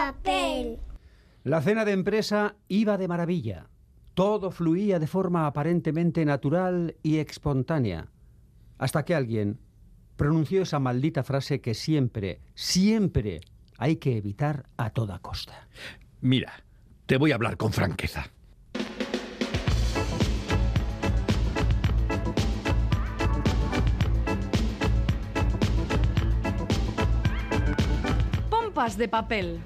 papel. La cena de empresa iba de maravilla. Todo fluía de forma aparentemente natural y espontánea. Hasta que alguien pronunció esa maldita frase que siempre, siempre hay que evitar a toda costa. Mira, te voy a hablar con franqueza. Pompas de papel.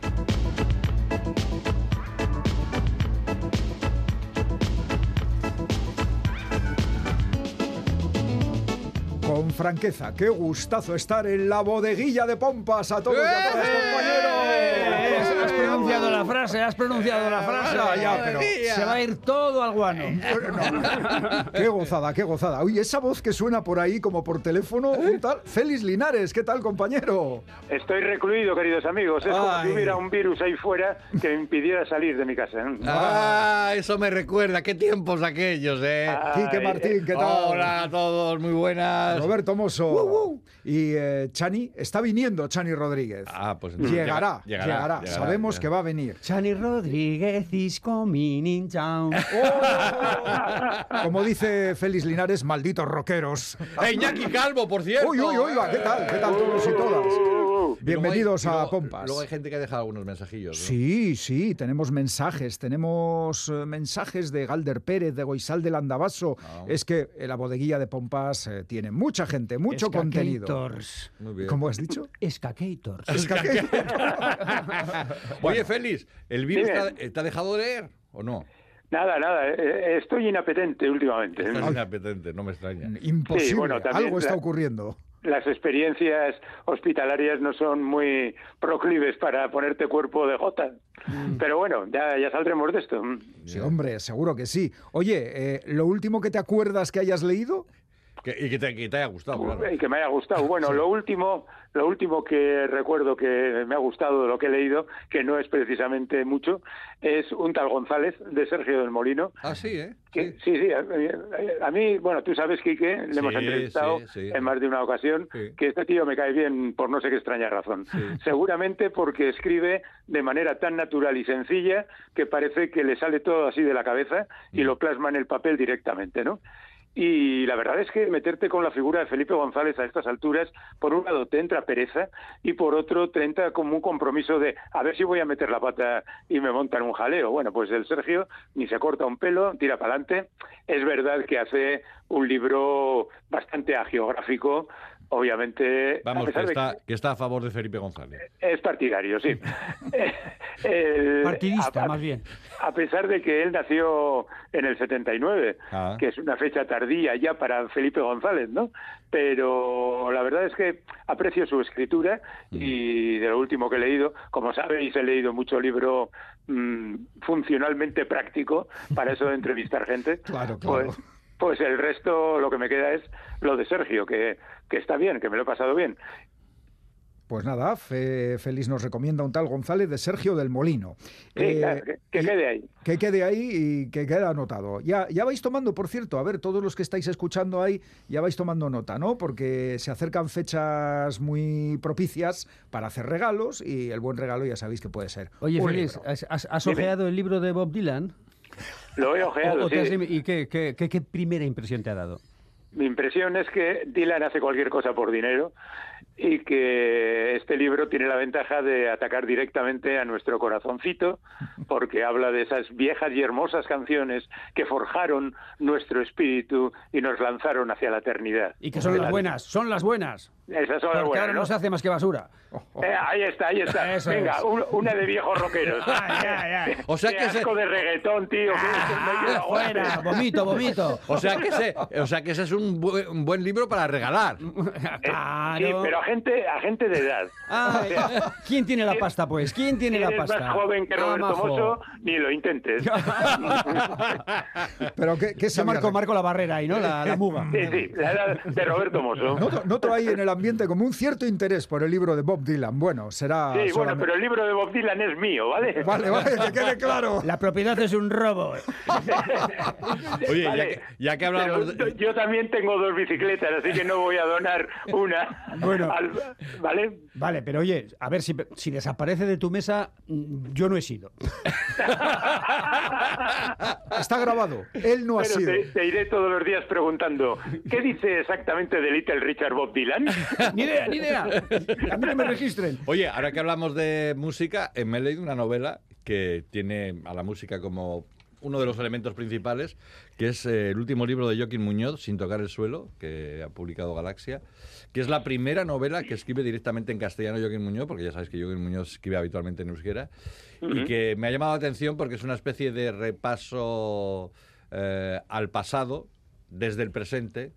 Con franqueza, qué gustazo estar en la bodeguilla de pompas a todos y a todas, compañeros. La frase, has pronunciado la frase. Ya, pero- Se va a ir todo al guano. Qué gozada, qué gozada. Uy, esa voz que suena por ahí como por teléfono, un tal Félix Linares, ¿qué tal, compañero? Estoy recluido, queridos amigos. Es como si hubiera un virus ahí fuera que me impidiera salir de mi casa. ¿eh? Ah, eso me recuerda. Qué tiempos aquellos, ¿eh? Ah, Quique Ay, Martín, ¿qué tal? Hola a todos, muy buenas. Roberto Mosso. Y eh, Chani, está viniendo Chani Rodríguez. Ah, pues entonces llegará, llega- llegará, llegará, llegará, Sabemos llegará. que va a venir. Chani Rodríguez is coming in town. Como dice Félix Linares, malditos rockeros. ¡Eh, Iñaki Calvo, por cierto! Uy, uy, uy, va, ¿qué tal? ¿Qué tal todos y todas? Bienvenidos luego hay- y a luego- Pompas. Luego hay gente que ha dejado algunos mensajillos. ¿no? Sí, sí, tenemos mensajes. Tenemos eh, mensajes de Galder Pérez, de Goisal del Andabaso. Ah. Es que eh, la bodeguilla de Pompas eh, tiene mucha gente, mucho contenido. Muy bien. ¿Cómo has dicho? Escaquators. Es que aquí- Oye, Félix, ¿el virus Dime. te ha, te ha dejado de leer o no? Nada, nada. eh, Estoy inapetente últimamente. Estás inapetente, no me extraña. Imposible. Sí, bueno, también Algo está ocurriendo. Las experiencias hospitalarias no son muy proclives para ponerte cuerpo de jota. Pero bueno, ya, ya saldremos de esto. Sí, hombre, seguro que sí. Oye, eh, ¿lo último que te acuerdas que hayas leído? Que- y que te, que te haya gustado, claro. Y que me haya gustado. Bueno, lo último, lo último que recuerdo que me ha gustado de lo que he leído, que no es precisamente mucho, es un tal González de Sergio del Molino. Ah, sí, ¿eh? Que- sí, sí. A, a mí, bueno, tú sabes, Quique, le hemos entrevistado en más de una ocasión, que este tío me cae bien por no sé qué extraña razón. Seguramente porque escribe de manera tan natural y sencilla que parece que le sale todo así de la cabeza y Mm. lo plasma en el papel directamente, ¿no? Y la verdad es que meterte con la figura de Felipe González a estas alturas, por un lado te entra pereza y por otro te entra como un compromiso de a ver si voy a meter la pata y me montan un jaleo. Bueno, pues el Sergio ni se corta un pelo, tira para adelante. Es verdad que hace un libro bastante agiográfico, obviamente. a Vamos, que pesar de está, que está a favor de Felipe González. es partidario, sí. El- Partidista, a- más bien. A pesar de que él nació en el 79, Ah. que es una fecha tardía ya para Felipe González, ¿no? Pero la verdad es que aprecio su escritura Mm. y de lo último que he leído, como sabéis, he leído mucho libro mm, funcionalmente práctico para eso de entrevistar gente. Claro, claro. Pues, pues el resto, lo que me queda es lo de Sergio, que, que está bien, que me lo he pasado bien. Pues nada, Fe- Félix nos recomienda un tal González de Sergio del Molino. Sí, Eh, claro, que, que y- quede ahí. Que quede ahí y que quede anotado. Ya, ya vais tomando, por cierto, a ver, todos los que estáis escuchando ahí, ya vais tomando nota, ¿no? Porque se acercan fechas muy propicias para hacer regalos y el buen regalo ya sabéis que puede ser. Oye, libro. ¿has, has- has ojeado el libro de Bob Dylan? Lo he ¿O- ojeado, has sí. ¿Y qué, qué- qué- qué primera impresión te ha dado? Mi impresión es que Dylan hace cualquier cosa por dinero y que este libro tiene la ventaja de atacar directamente a nuestro corazoncito porque habla de esas viejas y hermosas canciones que forjaron nuestro espíritu y nos lanzaron hacia la eternidad. Y que son las la- buenas, son las buenas. Esas son las buenas, ahora ¿no? no se hace más que basura. Eh, ahí está, ahí está. Eso Venga, es. un- una de viejos rockeros. O sea Qué que se- de reggaetón, tío. Fuera, hostia. vomito, vomito. O sea que ese, o sea que ese es un buen, un buen libro para regalar. Claro. Sí, pero a gente, a gente de edad. Ay, ¿Quién tiene la pasta, pues? ¿Quién tiene Si la eres pasta? más joven que Ah, Roberto. Mosso, ni lo intentes. Pero ¿qué, qué Se marcó, marco la barrera ahí, ¿no? La, la muga. Sí, sí, la edad de Roberto Mosso. Noto, noto ahí en el ambiente como un cierto interés por el libro de Bob Dylan. Bueno, será. Sí, bueno, pero el libro de Bob Dylan es mío, ¿vale? Vale, vale, que quede claro. La propiedad es un robo. Oye, ya que, ya que hablamos Pero de... yo también tengo dos bicicletas, así que no voy a donar una. Bueno. Al- ¿Vale? Vale, pero oye, a ver si, si desaparece de tu mesa, mm, yo no he sido. Está grabado. Él no ha Pero sido. te, te iré todos los días preguntando, ¿qué dice exactamente de Little Richard Bob Dylan? ni idea, ni idea. A mí que me registren. Oye, ahora que hablamos de música, eh, me he leído una novela que tiene a la música como uno de los elementos principales, que es eh, el último libro de Joaquín Muñoz, Sin tocar el suelo, que ha publicado Galaxia, que es la primera novela que escribe directamente en castellano Joaquín Muñoz, porque ya sabéis que Joaquín Muñoz escribe habitualmente en euskera, y que me ha llamado la atención porque es una especie de repaso eh, al pasado desde el presente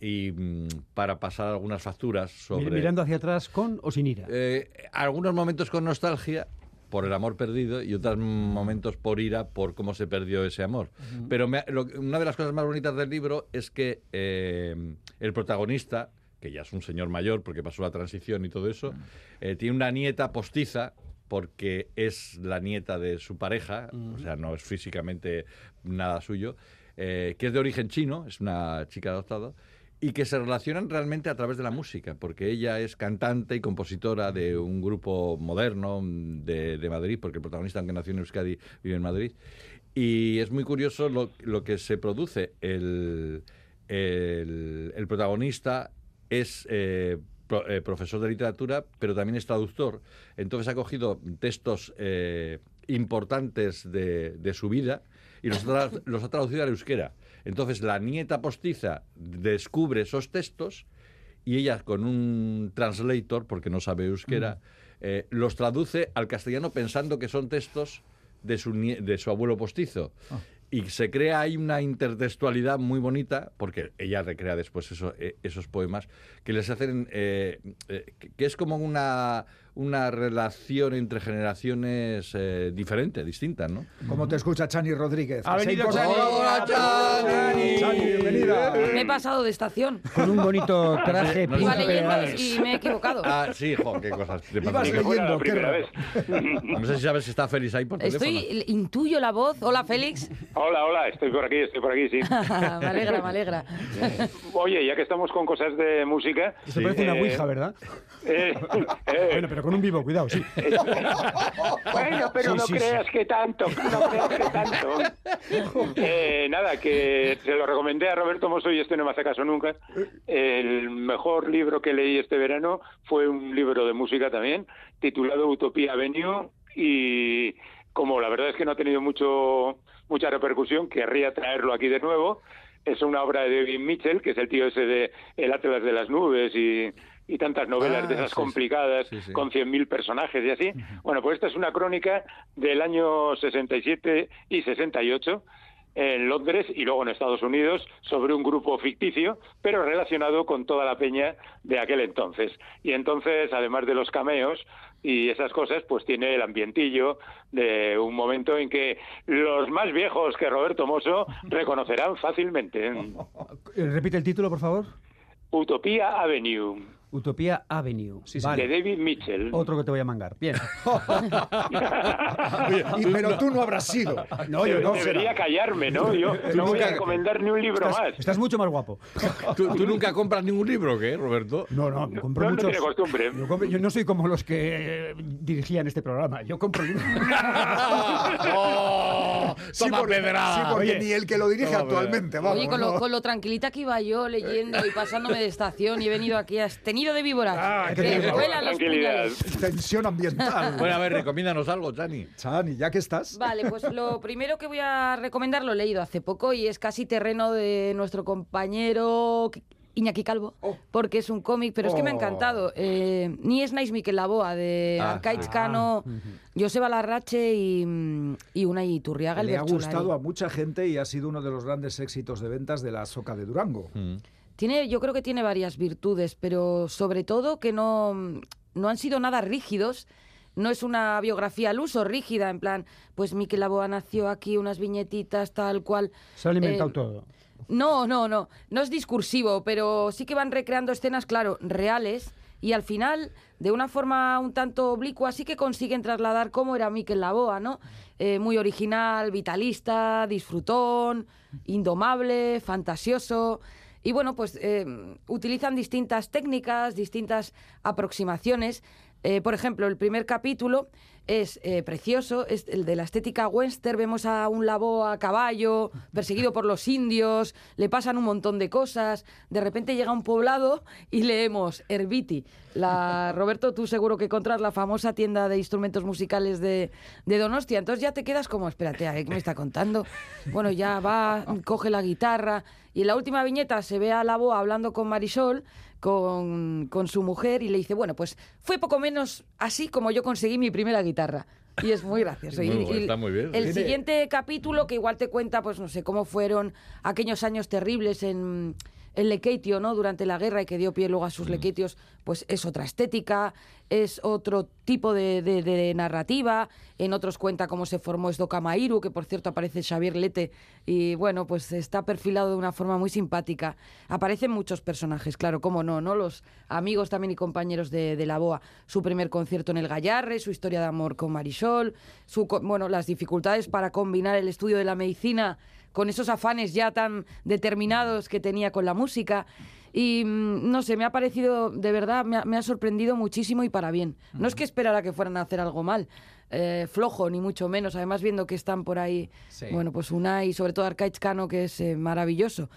y mm, para pasar algunas facturas sobre... Mirando hacia atrás con o sin ira. Eh, algunos momentos con nostalgia por el amor perdido y otros momentos por ira por cómo se perdió ese amor. Pero me ha- lo- una de las cosas más bonitas del libro es que eh, el protagonista, que ya es un señor mayor porque pasó la transición y todo eso, eh, tiene una nieta postiza porque es la nieta de su pareja, o sea, no es físicamente nada suyo, eh, que es de origen chino, es una chica adoptada, y que se relacionan realmente a través de la música, porque ella es cantante y compositora de un grupo moderno de, de Madrid, porque el protagonista, aunque nació en Euskadi, vive en Madrid. Y es muy curioso lo, lo que se produce. El, el- el protagonista es eh, pro- eh, profesor de literatura, pero también es traductor. Entonces ha cogido textos eh, importantes de, de su vida y los, los ha traducido al euskera. Entonces la nieta postiza descubre esos textos y ella con un translator, porque no sabe euskera, eh, los traduce al castellano pensando que son textos de su, de su abuelo postizo. Y se crea ahí una intertextualidad muy bonita, porque ella recrea después eso- eh, esos poemas, que les hacen, eh, que es como una, una relación entre generaciones eh, diferente, distinta, ¿no? Como te escucha Chani Rodríguez. Ha venido. Chani. ¡Hola, Chani! Chani, bienvenida. Me he pasado de estación. Con un bonito traje No leyendo príncipe. y, me he equivocado. Ah, sí, jo, qué cosas. te Ibas leyendo. Qué vez. No sé si sabes si está Félix ahí por teléfono. Estoy, intuyo la voz. Hola, Félix. Hola, hola, estoy por aquí, estoy por aquí, sí. me alegra, me alegra. Oye, ya que estamos con cosas de música... Esto parece una eh, ouija, ¿verdad? eh, eh, Bueno, pero con un vivo, cuidado, sí. Bueno, pero Sí, no sí, creas que tanto, no creas que tanto. Eh, nada, que se lo recomendé a Roberto Mosso y este no me hace caso nunca. El mejor libro que leí este verano fue un libro de música también, titulado Utopía Avenue y como la verdad es que no ha tenido mucho mucha repercusión, querría traerlo aquí de nuevo. Es una obra de David Mitchell, que es el tío ese de El Atlas de las Nubes y, y tantas novelas Ah, de esas sí, sí. complicadas Sí, sí. con 100.000 personajes y así. Bueno, pues esta es una crónica del año 67 y 68 en Londres y luego en Estados Unidos sobre un grupo ficticio, pero relacionado con toda la peña de aquel entonces. Y entonces, además de los cameos y esas cosas, pues tiene el ambientillo de un momento en que los más viejos que Roberto Mosso reconocerán fácilmente. Eh, Repite el título, por favor. Utopía Avenue, Utopía Avenue. Sí, sí. Vale. de David Mitchell. Otro que te voy a mangar. Bien. Y- pero tú no habrás sido. No, yo no. Debería callarme, ¿no? Yo no voy a recomendar ni un libro Estás, más. estás mucho más guapo. ¿Tú, tú nunca compras ningún libro, ¿qué, Roberto? No, no, compro no, no muchos. tiene costumbre. Yo, compro- yo no soy como los que eh, dirigían este programa. Yo compro libros. ¡Oh! Sí, ¡Toma porque, sí, porque Oye. ni el que lo dirige Toma, actualmente, vamos. Oye, con lo, ¿no? con lo tranquilita que iba yo leyendo y pasándome de estación y he venido aquí has de víboras. Ah, qué que bien. vuelan los Tranquilidad. puñales. Tensión ambiental. Bueno, a ver, recomiéndanos algo, Chani. Chani, ya que estás. Vale, pues lo primero que voy a recomendar lo he leído hace poco y es casi terreno de nuestro compañero Iñaki Calvo, porque es un cómic, pero es que me ha Oh. encantado. Eh, Ni es Nice Miquel Laboa, de Ah, Arcaiz sí. Cano, Joseba Larrache y, mm, y una Iturriaga, el Le ha Bertsolari. gustado a mucha gente y ha sido uno de los grandes éxitos de ventas de la Soca de Durango. Tiene, yo creo que tiene varias virtudes, pero sobre todo que no, no han sido nada rígidos. No es una biografía al uso rígida, en plan, pues Miquel Laboa nació aquí, unas viñetitas, tal cual. Se ha alimentado Eh, todo. No, no, no. No es discursivo, pero sí que van recreando escenas, claro, reales. Y al final, de una forma un tanto oblicua, sí que consiguen trasladar cómo era Miquel Laboa, ¿no? Eh, muy original, vitalista, disfrutón, indomable, fantasioso. Y bueno, pues eh, utilizan distintas técnicas, distintas aproximaciones. Eh, por ejemplo, el primer capítulo es eh, precioso, es el de la estética western. Vemos a un labo a caballo, perseguido por los indios, le pasan un montón de cosas. De repente llega a un poblado y leemos Herbiti. La, Roberto, tú seguro que encontrar la famosa tienda de instrumentos musicales de, de Donostia. Entonces ya te quedas como, espérate, ¿qué me está contando? Bueno, ya va, coge la guitarra. Y en la última viñeta se ve a Labo hablando con Marisol con, con, su mujer y le dice, bueno, pues fue poco menos así como yo conseguí mi primera guitarra. Y es muy gracioso. Muy y, está muy bien. El siguiente capítulo, que igual te cuenta, pues no sé, cómo fueron aquellos años terribles en, en Lequeitio, ¿no? Durante la guerra y que dio pie luego a sus Lequeitios, pues es otra estética, es otro tipo de, de- de narrativa. En otros cuenta cómo se formó Esdocamairu, que por cierto aparece Xavier Lete y bueno, pues está perfilado de una forma muy simpática. Aparecen muchos personajes, claro, cómo no, ¿no? Los amigos también y compañeros de, de la BOA. Su primer concierto en el Gallarre, su historia de amor con Marisol, su, bueno, las dificultades para combinar el estudio de la medicina con esos afanes ya tan determinados que tenía con la música. Y mm, no sé, me ha parecido, de verdad, me ha, me ha sorprendido muchísimo y para bien. No es que esperara que fueran a hacer algo mal, eh, flojo, ni mucho menos. Además, viendo que están por ahí, Sí. bueno, pues Unai, sobre todo Arcaiz Cano, que es eh, maravilloso.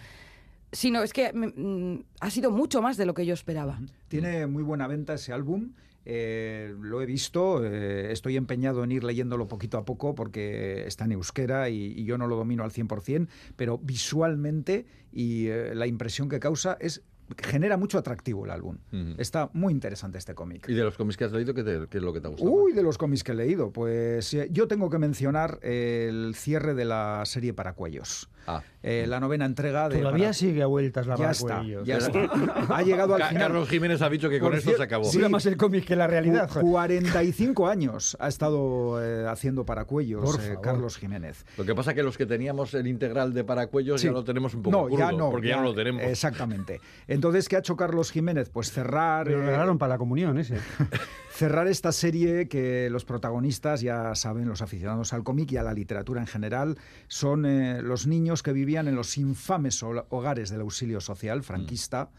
Sino es que mm, mm, ha sido mucho más de lo que yo esperaba. Tiene muy buena venta ese álbum. Eh, lo he visto, eh, estoy empeñado en ir leyéndolo poquito a poco porque está en euskera y, yo no lo domino al 100%, pero visualmente y eh, la impresión que causa es genera mucho atractivo el álbum. Está muy interesante este cómic. ¿Y de los cómics que has leído, qué, te- qué es lo que te ha gustado? Uy, de los cómics que he leído, pues eh, yo tengo que mencionar el cierre de la serie Paracuellos. Ah. Eh, la novena entrega de... Todavía Para- sigue a vueltas la Ya está, ya está. Ha llegado al final. Carlos Jiménez ha dicho que con esto se acabó. sí. Más el cómic que la realidad. Cu- 45 años ha estado eh, haciendo Paracuellos eh. Carlos Jiménez. Lo que pasa es que los que teníamos el integral de Paracuellos Sí. ya lo tenemos un poco No, crudo, ya no. porque ya, no lo tenemos. Exactamente. Entonces, ¿qué ha hecho Carlos Jiménez? Pues cerrar, Pero lo eh, regalaron para la comunión ese. cerrar esta serie que los protagonistas, ya saben, los aficionados al cómic y a la literatura en general, son eh, los niños que vivían en los infames ho- hogares del auxilio social franquista,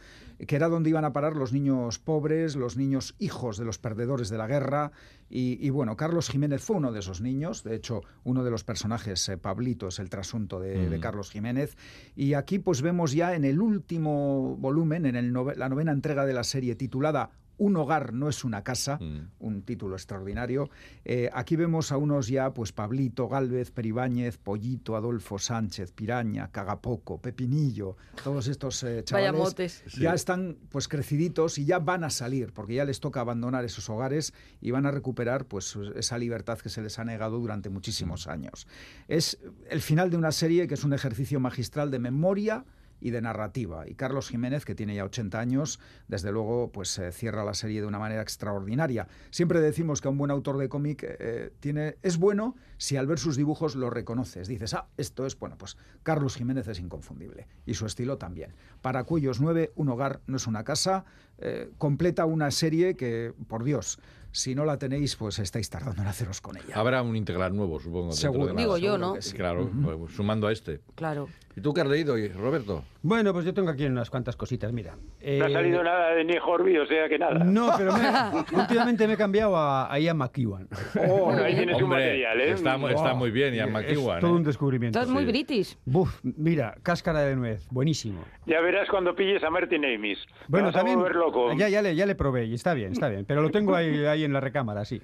que era donde iban a parar los niños pobres, los niños hijos de los perdedores de la guerra. Y, y bueno, Carlos Jiménez fue uno de esos niños. De hecho, uno de los personajes, eh, Pablito, es el trasunto de, de Mm. Carlos Jiménez. Y aquí pues vemos ya en el último volumen, en el nove- la novena entrega de la serie titulada Un hogar no es una casa, Mm. un título extraordinario. Eh, aquí vemos a unos ya, pues Pablito, Gálvez, Peribáñez, Pollito, Adolfo Sánchez, Piraña, Cagapoco, Pepinillo, todos estos eh, Vaya chavales motes. ya están pues creciditos y ya van a salir, porque ya les toca abandonar esos hogares y van a recuperar pues esa libertad que se les ha negado durante muchísimos años. Es el final de una serie que es un ejercicio magistral de memoria y de narrativa. Y Carlos Jiménez, que tiene ya 80 años, desde luego, pues eh, cierra la serie de una manera extraordinaria. Siempre decimos que un buen autor de cómic eh, tiene, es bueno si al ver sus dibujos lo reconoces. Dices, ah, esto es, bueno, pues Carlos Jiménez es inconfundible. Y su estilo también. Para Cuellos 9, un hogar no es una casa, eh, completa una serie que, por Dios, si no la tenéis, pues estáis tardando en haceros con ella. Habrá un integral nuevo, supongo. Seguro. de. Digo yo, ¿no? sí. Claro, pues, sumando a este. Claro. ¿Y tú qué has leído, y- Roberto? Bueno, pues yo tengo aquí unas cuantas cositas, mira. No ha Eh, salido nada de Nick Horby, o sea que nada. No, pero me- últimamente me he cambiado a, a Ian McEwan. Oh, bueno, ahí tienes un Hombre, material, ¿eh? está, mu- está muy bien, Ian Es McEwan. todo ¿eh? un descubrimiento. Estás muy sí. british. Buf, mira, cáscara de nuez, buenísimo. Ya verás cuando pilles a Martin Amis. Bueno, también. loco. Ya, ya, le, ya le probé y está bien, está bien. Pero lo tengo ahí, ahí en la recámara, sí.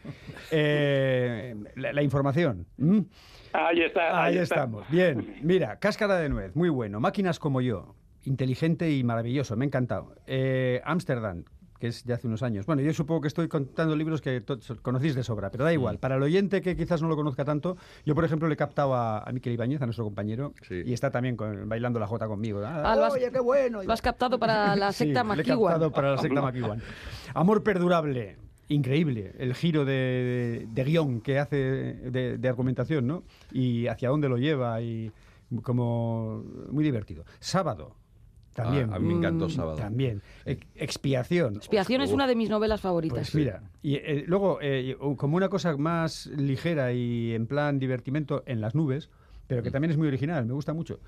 Eh, la, la información. Ahí está. Ahí está. estamos. Bien, mira, cáscara de nuez, muy bueno. Máquinas como yo, inteligente y maravilloso, me ha encantado. Eh, Ámsterdam, que es de hace unos años. Bueno, yo supongo que estoy contando libros que conocéis de sobra, pero da igual. Para el oyente que quizás no lo conozca tanto, yo, por ejemplo, le he captado a, a Miquel Ibáñez, a nuestro compañero, Sí. y está también con- bailando la jota conmigo. Ah, Ah, lo has- Oye, qué bueno. Lo has captado para la Sí, secta le he McEwan. captado para la secta McEwan. Amor perdurable. Increíble el giro de, de guion que hace de, de argumentación, ¿no? Y hacia dónde lo lleva y como muy divertido. Sábado, también. Ah, a mí me encantó Mm, sábado. También. Expiación. Expiación es una de mis novelas favoritas. Pues mira, y eh, luego, eh, como una cosa más ligera y en plan divertimento en las nubes, pero que Mm. también es muy original, me gusta mucho.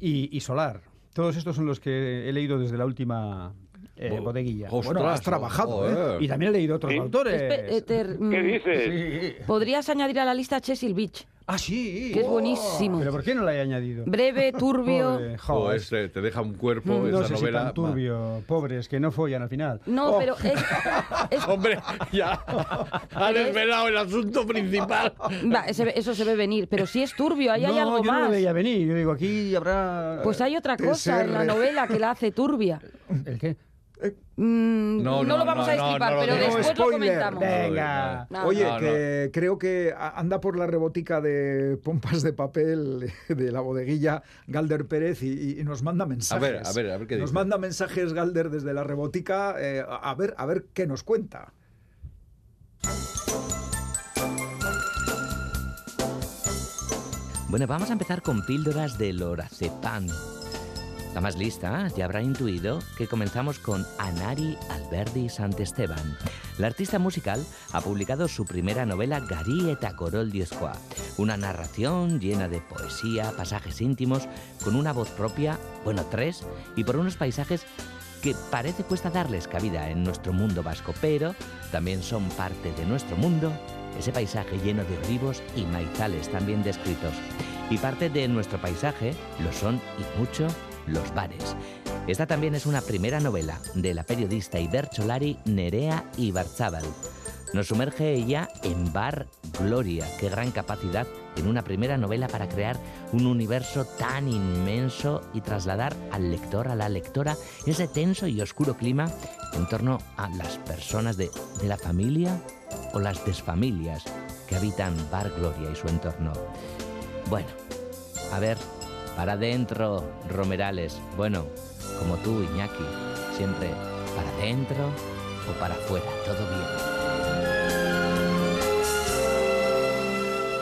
Y, y Solar. Todos estos son los que he leído desde la última eh, Bo- bodeguilla. Ostras, Bueno, has trabajado, ¿eh? joder. Y también he leído otros Sí. autores. Espe- eh, ter- mm, ¿Qué dices? Sí. Podrías añadir a la lista Cecil Beach, Ah, sí. que es buenísimo. ¿Pero por qué no la he añadido? Breve, turbio. Pobre, Jo, joder. este, te deja un cuerpo no esa sé si novela. tan turbio. Pobres, que no follan al final. No, Oh. pero es, es- Hombre, ya han desvelado el asunto principal. va, se ve- eso se ve venir, pero si es turbio, ahí hay no, algo yo no más. lo veía venir. Yo digo, aquí habrá... Pues hay otra cosa en la novela que la hace turbia. ¿El qué? Mm, No, no, no, lo vamos no, a destripar, pero después lo comentamos. Venga. No, Oye, no, que creo que a- anda por la rebotica de pompas de papel de la bodeguilla Galder Pérez y, y nos manda mensajes. ver, a ver, a ver qué Nos dice. manda mensajes Galder desde la rebotica eh, a a ver, a ver qué nos cuenta. Bueno, vamos a empezar con píldoras de lorazepam. La más lista ya habrá intuido que comenzamos con Anari Alberdi Santesteban. La artista musical ha publicado su primera novela Gari eta Corol Diezkoa, una narración llena de poesía, pasajes íntimos, con una voz propia, bueno, tres, y por unos paisajes que parece cuesta darles cabida en nuestro mundo vasco, pero también son parte de nuestro mundo, ese paisaje lleno de olivos y maizales también descritos. Y parte de nuestro paisaje lo son y mucho los bares. Esta también es una primera novela de la periodista Ibercholari Nerea Ibarzábal. Nos sumerge ella en Bar Gloria. Qué gran capacidad en una primera novela para crear un universo tan inmenso y trasladar al lector, a la lectora, ese tenso y oscuro clima en torno a las personas de, de la familia o las desfamilias que habitan Bar Gloria y su entorno. Bueno, a ver, para adentro, Romerales. Bueno, como tú, Iñaki, siempre para adentro o para afuera, todo bien.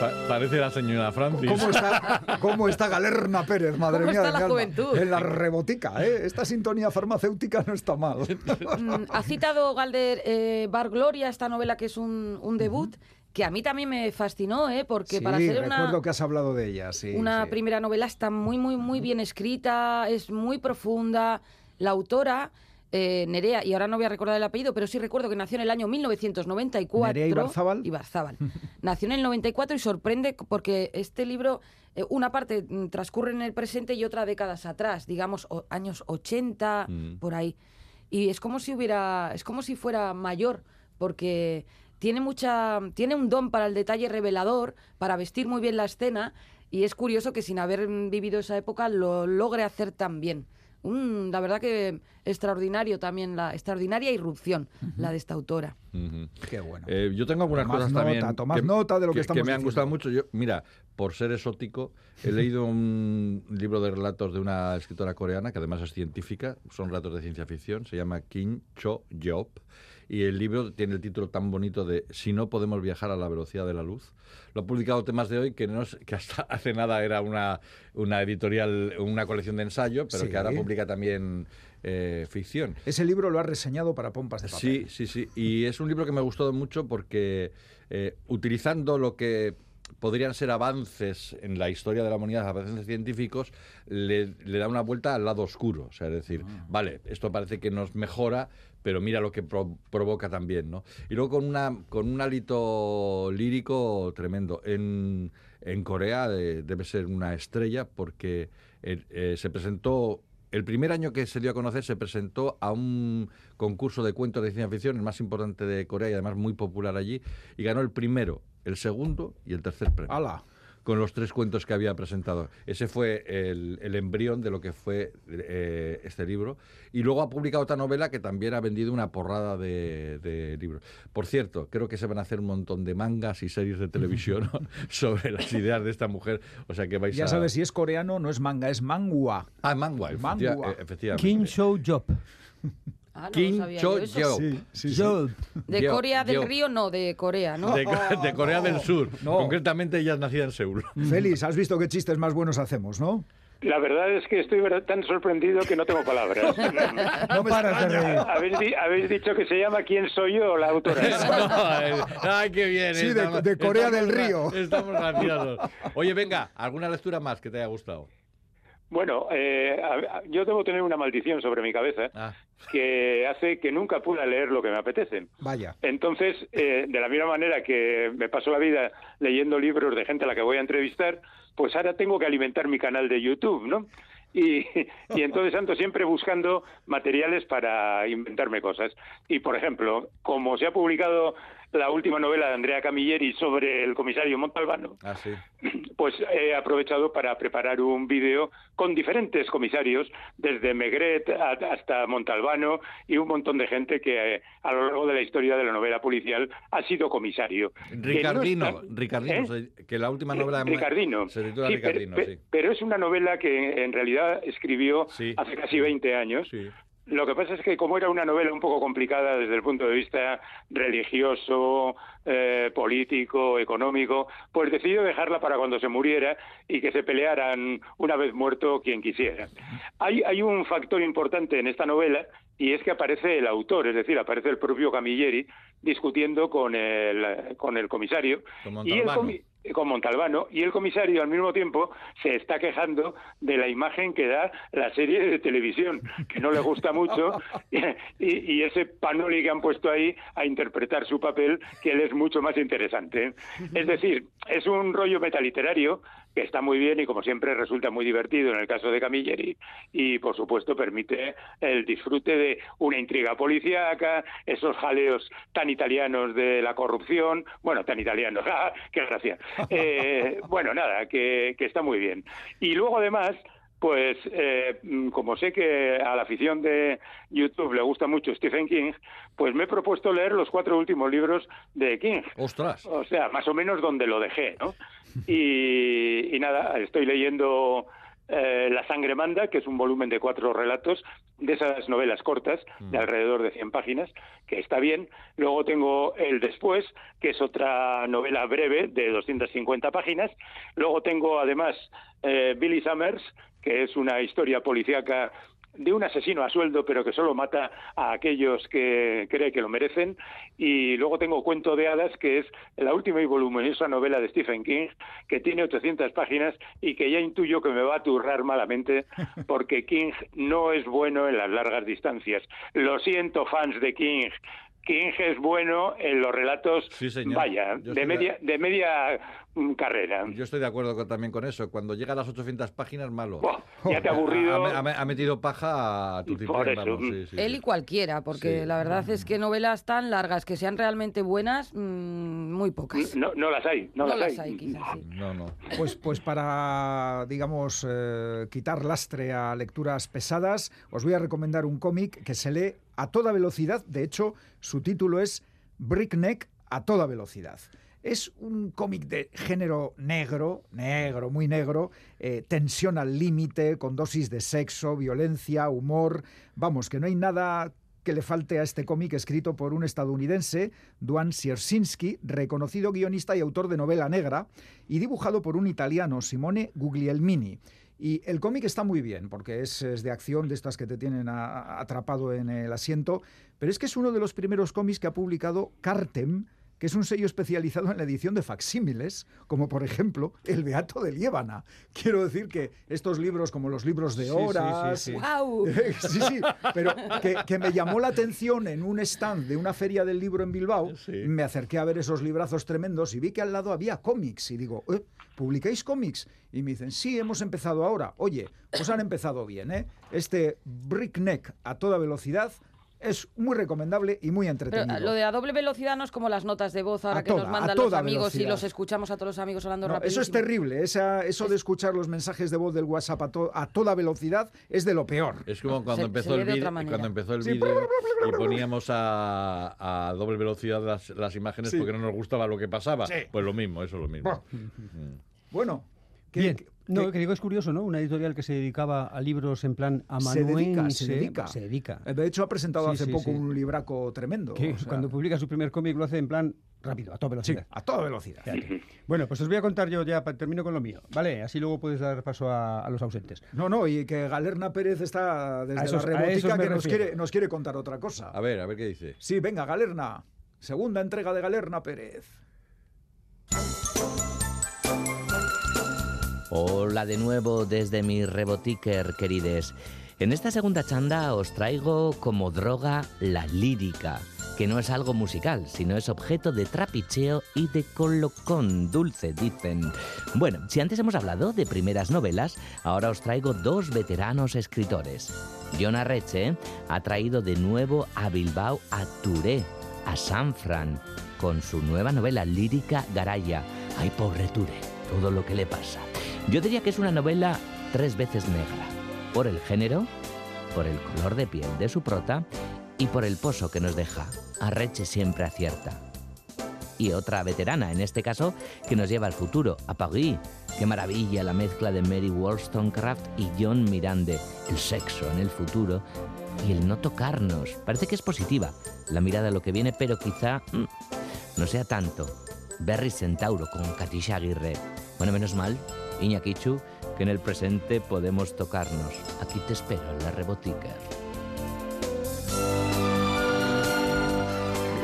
Pa- parece la señora Francis. ¿Cómo está, cómo está Galerna Pérez, madre ¿Cómo mía? está de la mi alma? juventud? En la rebotica, ¿eh? Esta sintonía farmacéutica no está mal. Mm, ha citado Galder eh, Bar Gloria, esta novela que es un, un debut, que a mí también me fascinó, ¿eh? porque sí, para ser recuerdo una, que has hablado de ella, sí. una sí. primera novela está muy, muy, muy bien escrita, es muy profunda. La autora, eh, Nerea, y ahora no voy a recordar el apellido, pero sí recuerdo que nació en el año 1994. Nerea Ibarzábal. Ibarzábal. Nació en el 94 y sorprende porque este libro, eh, una parte mm, transcurre en el presente y otra décadas atrás, digamos o- años 80, Mm. por ahí. Y es como si hubiera, es como si fuera mayor, porque tiene mucha, tiene un don para el detalle revelador, para vestir muy bien la escena, y es curioso que sin haber vivido esa época lo logre hacer tan bien. Un- la verdad que extraordinario también, la extraordinaria irrupción, la de esta autora. Qué bueno. Eh, yo tengo algunas cosas nota, también tomad nota de lo que estamos me han gustado mucho. Yo, mira, por ser exótico, he leído un libro de relatos de una escritora coreana que además es científica, son relatos de ciencia ficción, se llama Kim Cho Yeop y el libro tiene el título tan bonito de Si no podemos viajar a la velocidad de la luz. Lo ha publicado Temas de hoy, que, no es- que hasta hace nada era una, una editorial, una colección de ensayo, pero Sí. que ahora publica también eh, ficción. Ese libro lo has reseñado para pompas de papel. Sí, sí, sí. Y es un libro que me gustó mucho porque eh, utilizando lo que podrían ser avances en la historia de la humanidad, avances científicos, le, le da una vuelta al lado oscuro. O sea, es decir, vale, esto parece que nos mejora, pero mira lo que pro- provoca también, ¿no? Y luego con, una, con un hálito lírico tremendo. En, en Corea eh, debe ser una estrella porque eh, eh, se presentó el primer año que se dio a conocer se presentó a un concurso de cuentos de ciencia ficción, el más importante de Corea y además muy popular allí, y ganó el primero, el segundo y el tercer premio. ¡Hala! Con los tres cuentos que había presentado. Ese fue el, el embrión de lo que fue eh, este libro. Y luego ha publicado otra novela que también ha vendido una porrada de, de libros. Por cierto, creo que se van a hacer un montón de mangas y series de televisión sobre las ideas de esta mujer. O sea que vais Ya a... sabes, si es coreano, no es manga, es mangua. Ah, mangua, Mangua. eh, efectivamente. King Show Job. Ah, no Kim Cho. Sí, sí, sí. De Corea del Río, no, de Corea, ¿no? De, de Corea del Sur. no. Concretamente, ella es nacida en Seúl. Félix, has visto qué chistes más buenos hacemos, ¿no? La verdad es que estoy tan sorprendido que no tengo palabras. No paras de reír. habéis, di- habéis dicho que se llama ¿Quién soy yo? La autora. No, eh, ay, qué bien. Sí, de- estamos- de Corea del Río. Estamos graciosos. Oye, venga, ¿alguna lectura más que te haya gustado? Bueno, eh, a- yo debo tener una maldición sobre mi cabeza Ah, que hace que nunca pueda leer lo que me apetece. Vaya. Entonces, eh, de la misma manera que me paso la vida leyendo libros de gente a la que voy a entrevistar, pues ahora tengo que alimentar mi canal de YouTube, ¿no? Y, y entonces ando siempre buscando materiales para inventarme cosas. Y, por ejemplo, como se ha publicado la última novela de Andrea Camilleri sobre el comisario Montalbano, ah, sí. pues he aprovechado para preparar un vídeo con diferentes comisarios, desde Megret hasta Montalbano y un montón de gente que eh, a lo largo de la historia de la novela policial ha sido comisario. Que no Ricardino, está- Ricardino, ¿Eh? que la última novela de Ricardino. se titula Sí, Ricardino, pero, sí. pero es una novela que en realidad escribió Sí. hace casi 20 años. Lo que pasa es que como era una novela un poco complicada desde el punto de vista religioso, eh, político, económico, pues decidió dejarla para cuando se muriera y que se pelearan una vez muerto quien quisiera. Hay, hay un factor importante en esta novela y es que aparece el autor, es decir, aparece el propio Camilleri discutiendo con el, con el comisario. Con y el Montalbano. comi- con Montalbano y el comisario al mismo tiempo se está quejando de la imagen que da la serie de televisión que no le gusta mucho y, y ese panoli que han puesto ahí a interpretar su papel que él es mucho más interesante. Es decir es un rollo metaliterario que está muy bien y como siempre resulta muy divertido en el caso de Camilleri y por supuesto permite el disfrute de una intriga policíaca, esos jaleos tan italianos de la corrupción, bueno, tan italianos, ¡ah, qué gracia. Eh, bueno, nada, que, que está muy bien. Y luego además pues eh, mm, como sé que a la afición de YouTube le gusta mucho Stephen King, pues me he propuesto leer los cuatro últimos libros de King. Ostras. O sea, más o menos donde lo dejé, ¿no? Y, y nada, estoy leyendo eh, La sangre manda, que es un volumen de cuatro relatos de esas novelas cortas, de alrededor de 100 páginas, que está bien. Luego tengo El después, que es otra novela breve de 250 páginas. Luego tengo además eh, Billy Summers, que es una historia policíaca de un asesino a sueldo, pero que solo mata a aquellos que cree que lo merecen. Y luego tengo Cuento de Hadas, que es la última y voluminosa novela de Stephen King, que tiene 800 páginas y que ya intuyo que me va a turrar malamente, porque King no es bueno en las largas distancias. Lo siento, fans de King. King es bueno en los relatos, Sí, vaya, Yo de media, de media carrera. Yo estoy de acuerdo con- también con eso. Cuando llega a las 800 páginas, malo. Buah, ya te ha aburrido. Ha, ha- ha metido paja a tu eso. vamos, sí, sí, Él sí. y cualquiera, porque Sí. la verdad es que novelas tan largas que sean realmente buenas, mm, muy pocas. No, no las hay, no, No las, las hay, quizás, sí. No, no. Pues, pues para, digamos, eh, quitar lastre a lecturas pesadas, os voy a recomendar un cómic que se lee a toda velocidad. De hecho, su título es Brickneck a toda velocidad. Es un cómic de género negro, negro, muy negro, eh, tensión al límite, con dosis de sexo, violencia, humor. Vamos, que no hay nada que le falte a este cómic escrito por un estadounidense, Duan Siersinski, reconocido guionista y autor de novela negra, y dibujado por un italiano, Simone Guglielmini. Y el cómic está muy bien, porque es, de acción, de estas que te tienen atrapado en el asiento, pero es que es uno de los primeros cómics que ha publicado Cartem, que es un sello especializado en la edición de facsímiles, como por ejemplo El Beato de Liébana. Quiero decir que estos libros, como los libros de Sí, sí, sí, horas, sí. ¡Guau! sí, sí, pero que, que me llamó la atención en un stand de una feria del libro en Bilbao. Sí. Me acerqué a ver esos librazos tremendos y vi que al lado había cómics. Y digo, "Eh, ¿publicáis cómics? Y me dicen, sí, hemos empezado ahora. Oye, pues han empezado bien, ¿eh? Este Brickneck a toda velocidad es muy recomendable y muy entretenido. lo de a doble velocidad no es como las notas de voz ahora A que toda, nos mandan los amigos y los escuchamos a todos los amigos hablando No, rápido. eso es terrible. Esa- eso de escuchar los mensajes de voz del WhatsApp a, to- a toda velocidad es de lo peor. Es como cuando Se- empezó se el cuando empezó el Sí. vídeo y poníamos a, a doble velocidad las, las imágenes Sí. porque no nos gustaba lo que pasaba. Sí. Pues lo mismo, eso es lo mismo. Bueno, Bien. No, que digo es curioso, ¿no? Una editorial que se dedicaba a libros en plan amanuense. Se dedica, se dedica. De hecho, ha presentado hace poco un libraco tremendo. Cuando publica su primer cómic lo hace en plan rápido, a toda velocidad. a toda velocidad. bueno, pues os voy a contar yo ya, termino con lo mío, ¿vale? Así luego puedes dar paso a, los ausentes. No, no, y que Galerna Pérez está desde la rebotica que nos quiere, nos quiere contar otra cosa. A ver, a ver qué dice. Sí, venga, Galerna. Segunda entrega de Galerna Pérez. Hola de nuevo desde mi rebotiker, querides. En esta segunda chanda os traigo como droga la lírica, que no es algo musical, sino es objeto de trapicheo y de colocón dulce, dicen. Bueno, si antes hemos hablado de primeras novelas, ahora os traigo dos veteranos escritores. John Arreche ha traído de nuevo a Bilbao a Touré, a San Fran, con su nueva novela lírica Garaya. Ay, pobre Touré, todo lo que le pasa. Yo diría que es una novela tres veces negra, por el género, por el color de piel de su prota y por el pozo que nos deja. Arreche siempre acierta. Y otra veterana, en este caso, que nos lleva al futuro, a Paris. Qué maravilla la mezcla de Mary Wollstonecraft y John Mirande. El sexo en el futuro y el no tocarnos. Parece que es positiva la mirada a lo que viene, pero quizá mm, no sea tanto. Berry Centauro con Katisha Aguirre. Bueno, menos mal Iñakichu, que en el presente podemos tocarnos. Aquí te espero en la rebotica.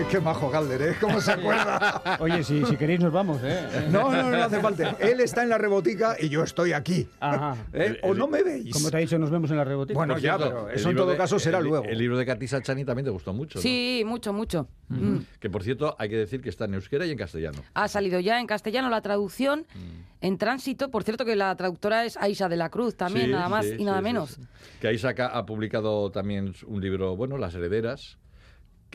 Qué majo Galder, ¿eh? ¿Cómo se acuerda? Oye, si, si queréis nos vamos, ¿eh? No, no, no hace falta. Él está en la rebotica y yo estoy aquí. Ajá. ¿Eh? ¿O no me veis? Como te ha dicho, nos vemos en la rebotica. Bueno, ya, pero eso en todo caso será luego. El libro de Katy Chani también te gustó mucho, ¿no? Sí, mucho, mucho. Mm. Que, por cierto, hay que decir que está en euskera y en castellano. Ha salido ya en castellano la traducción, mm. en tránsito. Por cierto, que la traductora es Aisa de la Cruz también, nada más y nada menos. Que Aisa ha publicado también un libro, bueno, Las Herederas,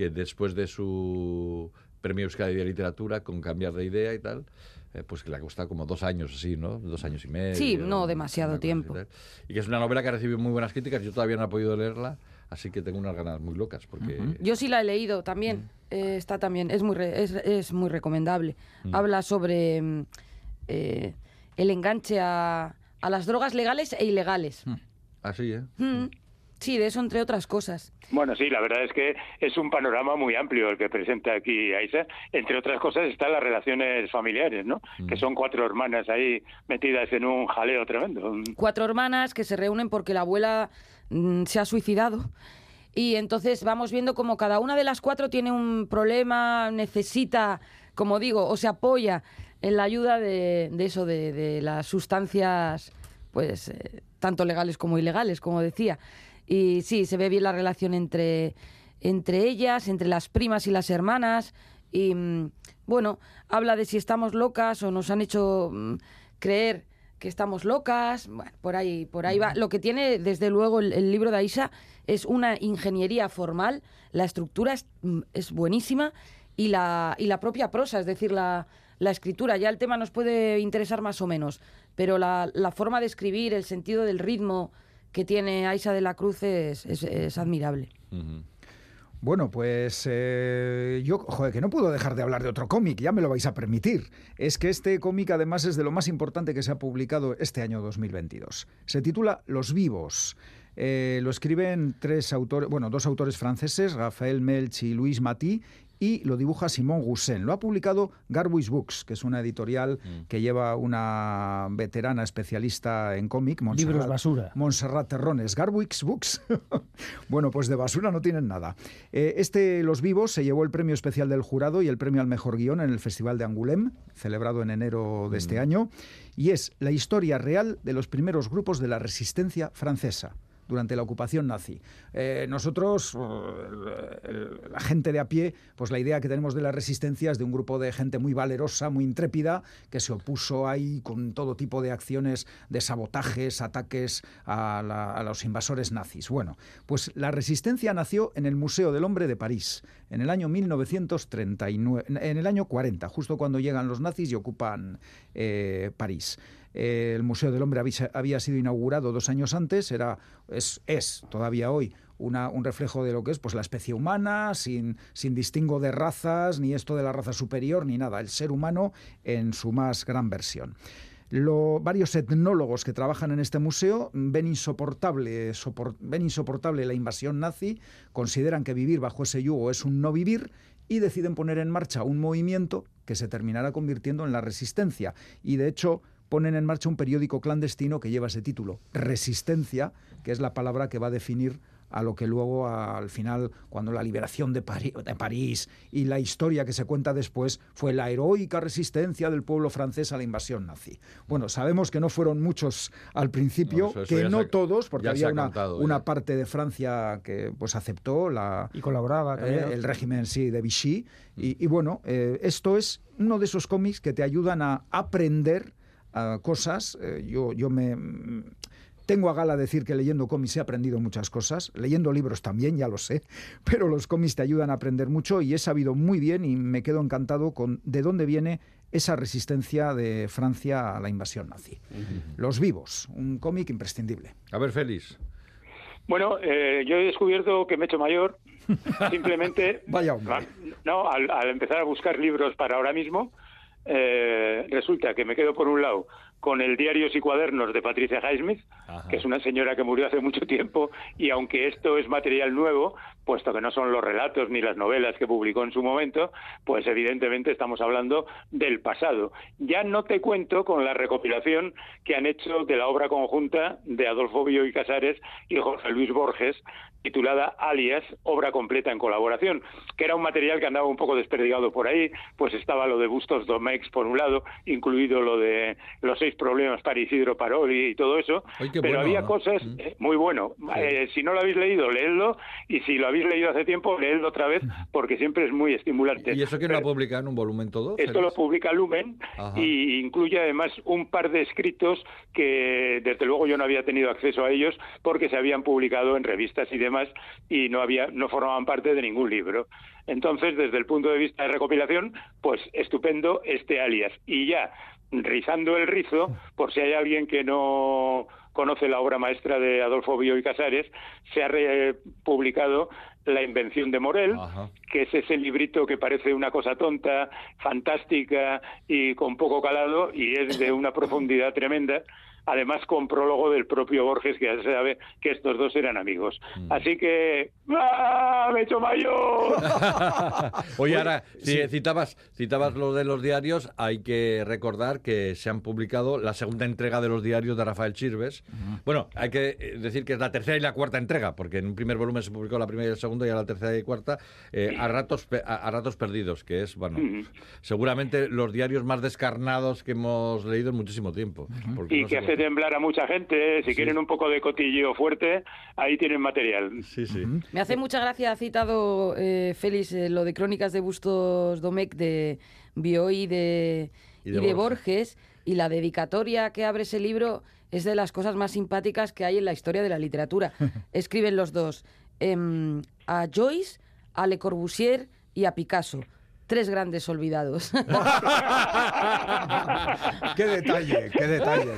que después de su premio Euskadi de Literatura, con cambiar de idea y tal, eh, pues que le ha costado como dos años así, ¿no? Dos años y medio. Sí, no demasiado tiempo. Y, que es una novela que ha recibido muy buenas críticas, yo todavía no he podido leerla, así que tengo unas ganas muy locas. porque Yo sí la he leído también, eh, está también, es muy, es, muy recomendable. Habla sobre mm, eh, el enganche a, a, las drogas legales e ilegales. Así, ¿eh? Sí, de eso entre otras cosas. Bueno, sí, la verdad es que es un panorama muy amplio el que presenta aquí Aisa. Entre otras cosas están las relaciones familiares, ¿no? Mm. Que son cuatro hermanas ahí metidas en un jaleo tremendo. Cuatro hermanas que se reúnen porque la abuela mm, se ha suicidado. Y entonces vamos viendo como cada una de las cuatro tiene un problema, necesita, como digo, o se apoya en la ayuda de, eso, de, las sustancias, pues, eh, tanto legales como ilegales, como decía. Y sí, se ve bien la relación entre, entre ellas, entre las primas y las hermanas. Y mm, bueno, habla de si estamos locas o nos han hecho mm, creer que estamos locas. Bueno, por ahí, por ahí va. Lo que tiene, desde luego, el, libro de Aisha es una ingeniería formal. La estructura es, mm, es buenísima y la, y la propia prosa, es decir, la, la escritura. Ya el tema nos puede interesar más o menos, pero la, la forma de escribir, el sentido del ritmo, que tiene Aisa de la Cruz es, es, admirable. Bueno, pues eh, yo, joder, que no puedo dejar de hablar de otro cómic, ya me lo vais a permitir. Es que este cómic además es de lo más importante que se ha publicado este año 2022. Se titula Los vivos. Eh, lo escriben tres autores, bueno, dos autores franceses, Rafael Melch y Luis Matí, y lo dibuja Simón Gusen. Lo ha publicado Garbuis Books, que es una editorial mm. que lleva una veterana especialista en cómic. Libros basura. Montserrat Terrones. Garbuix Books. bueno, pues de basura no tienen nada. Eh, este Los Vivos se llevó el premio especial del jurado y el premio al mejor guion en el Festival de Angoulême, celebrado en enero de este mm. año, y es la historia real de los primeros grupos de la resistencia francesa durante la ocupación nazi. Eh, nosotros, eh, la gente de a pie, pues la idea que tenemos de la resistencia es de un grupo de gente muy valerosa, muy intrépida, que se opuso ahí con todo tipo de acciones de sabotajes, ataques a, los invasores nazis. Bueno, pues la resistencia nació en el Museo del Hombre de París, en el año 1939, en el año 40, justo cuando llegan los nazis y ocupan eh, París. El Museo del Hombre había, sido inaugurado dos años antes, era, es, es todavía hoy un reflejo de lo que es pues, la especie humana, sin, sin distingo de razas, ni esto de la raza superior, ni nada, el ser humano en su más gran versión. varios etnólogos que trabajan en este museo ven insoportable, ven insoportable la invasión nazi, consideran que vivir bajo ese yugo es un no vivir y deciden poner en marcha un movimiento que se terminará convirtiendo en la resistencia. Y de hecho ponen en marcha un periódico clandestino que lleva ese título, Resistencia, que es la palabra que va a definir a lo que luego al final, cuando la liberación de, París y la historia que se cuenta después fue la heroica resistencia del pueblo francés a la invasión nazi. Bueno, sabemos que no fueron muchos al principio, que no todos, porque había una, parte de Francia que pues aceptó la y colaboraba eh, el régimen sí de Vichy. Y, bueno, eh, esto es uno de esos cómics que te ayudan a aprender ah, cosas. Eh, yo, yo me tengo a gala decir que leyendo cómics he aprendido muchas cosas, leyendo libros también, ya lo sé, pero los cómics te ayudan a aprender mucho y he sabido muy bien y me quedo encantado con de dónde viene esa resistencia de Francia a la invasión nazi. Los vivos, un cómic imprescindible. A ver, Félix. Bueno, eh, yo he descubierto que me he hecho mayor simplemente... Vaya No, al, empezar a buscar libros para ahora mismo, eh, resulta que me quedo por un lado con el Diarios y Cuadernos de Patricia Highsmith, que es una señora que murió hace mucho tiempo, y aunque esto es material nuevo, puesto que no son los relatos ni las novelas que publicó en su momento, pues evidentemente estamos hablando del pasado. Ya no te cuento con la recopilación que han hecho de la obra conjunta de Adolfo Bío y Casares y José Luis Borges, titulada Alias, obra completa en colaboración, que era un material que andaba un poco desperdigado por ahí, pues estaba lo de Bustos Domex por un lado, incluido lo de los seis problemas para Isidro Paroli y todo eso, pero había cosas mm. eh, muy bueno. Eh, si no lo habéis leído, leedlo, y si lo habéis leído hace tiempo, leedlo otra vez, porque siempre es muy estimulante. ¿Y eso quién lo publica en un volumen todo? Esto lo publica Lumen, y incluye además un par de escritos que desde luego yo no había tenido acceso a ellos porque se habían publicado en revistas y demás y no había no formaban parte de ningún libro. Entonces, desde el punto de vista de recopilación, pues estupendo este alias. Y ya rizando el rizo, por si hay alguien que no conoce la obra maestra de Adolfo Bío y Casares, se ha republicado La invención de Morel, que es ese librito que parece una cosa tonta, fantástica y con poco calado y es de una profundidad tremenda además con prólogo del propio Borges, que ya se sabe que estos dos eran amigos. Mm. Así que ¡ah, me he hecho mayor. Oye, ahora, si citabas, citabas lo de los diarios, hay que recordar que se han publicado la segunda entrega de los diarios de Rafael Chirves. Bueno, hay que eh, decir que es la tercera y la cuarta entrega, porque en un primer volumen se publicó la primera y la segunda y ahora la tercera y cuarta, eh, a, ratos, a, ratos perdidos, que es, bueno, seguramente los diarios más descarnados que hemos leído en muchísimo tiempo. y que temblar a mucha gente. ¿eh? Si quieren un poco de cotilleo fuerte, ahí tienen material. Sí, sí. Me hace mucha gracia, ha citado eh, Félix eh, lo de Crónicas de Bustos Domecq de Bioy de, y de, Borges. Y la dedicatoria que abre ese libro es de las cosas más simpáticas que hay en la historia de la literatura. Escriben los dos em, a Joyce, a Le Corbusier y a Picasso tres grandes olvidados. qué detalle, qué detalle.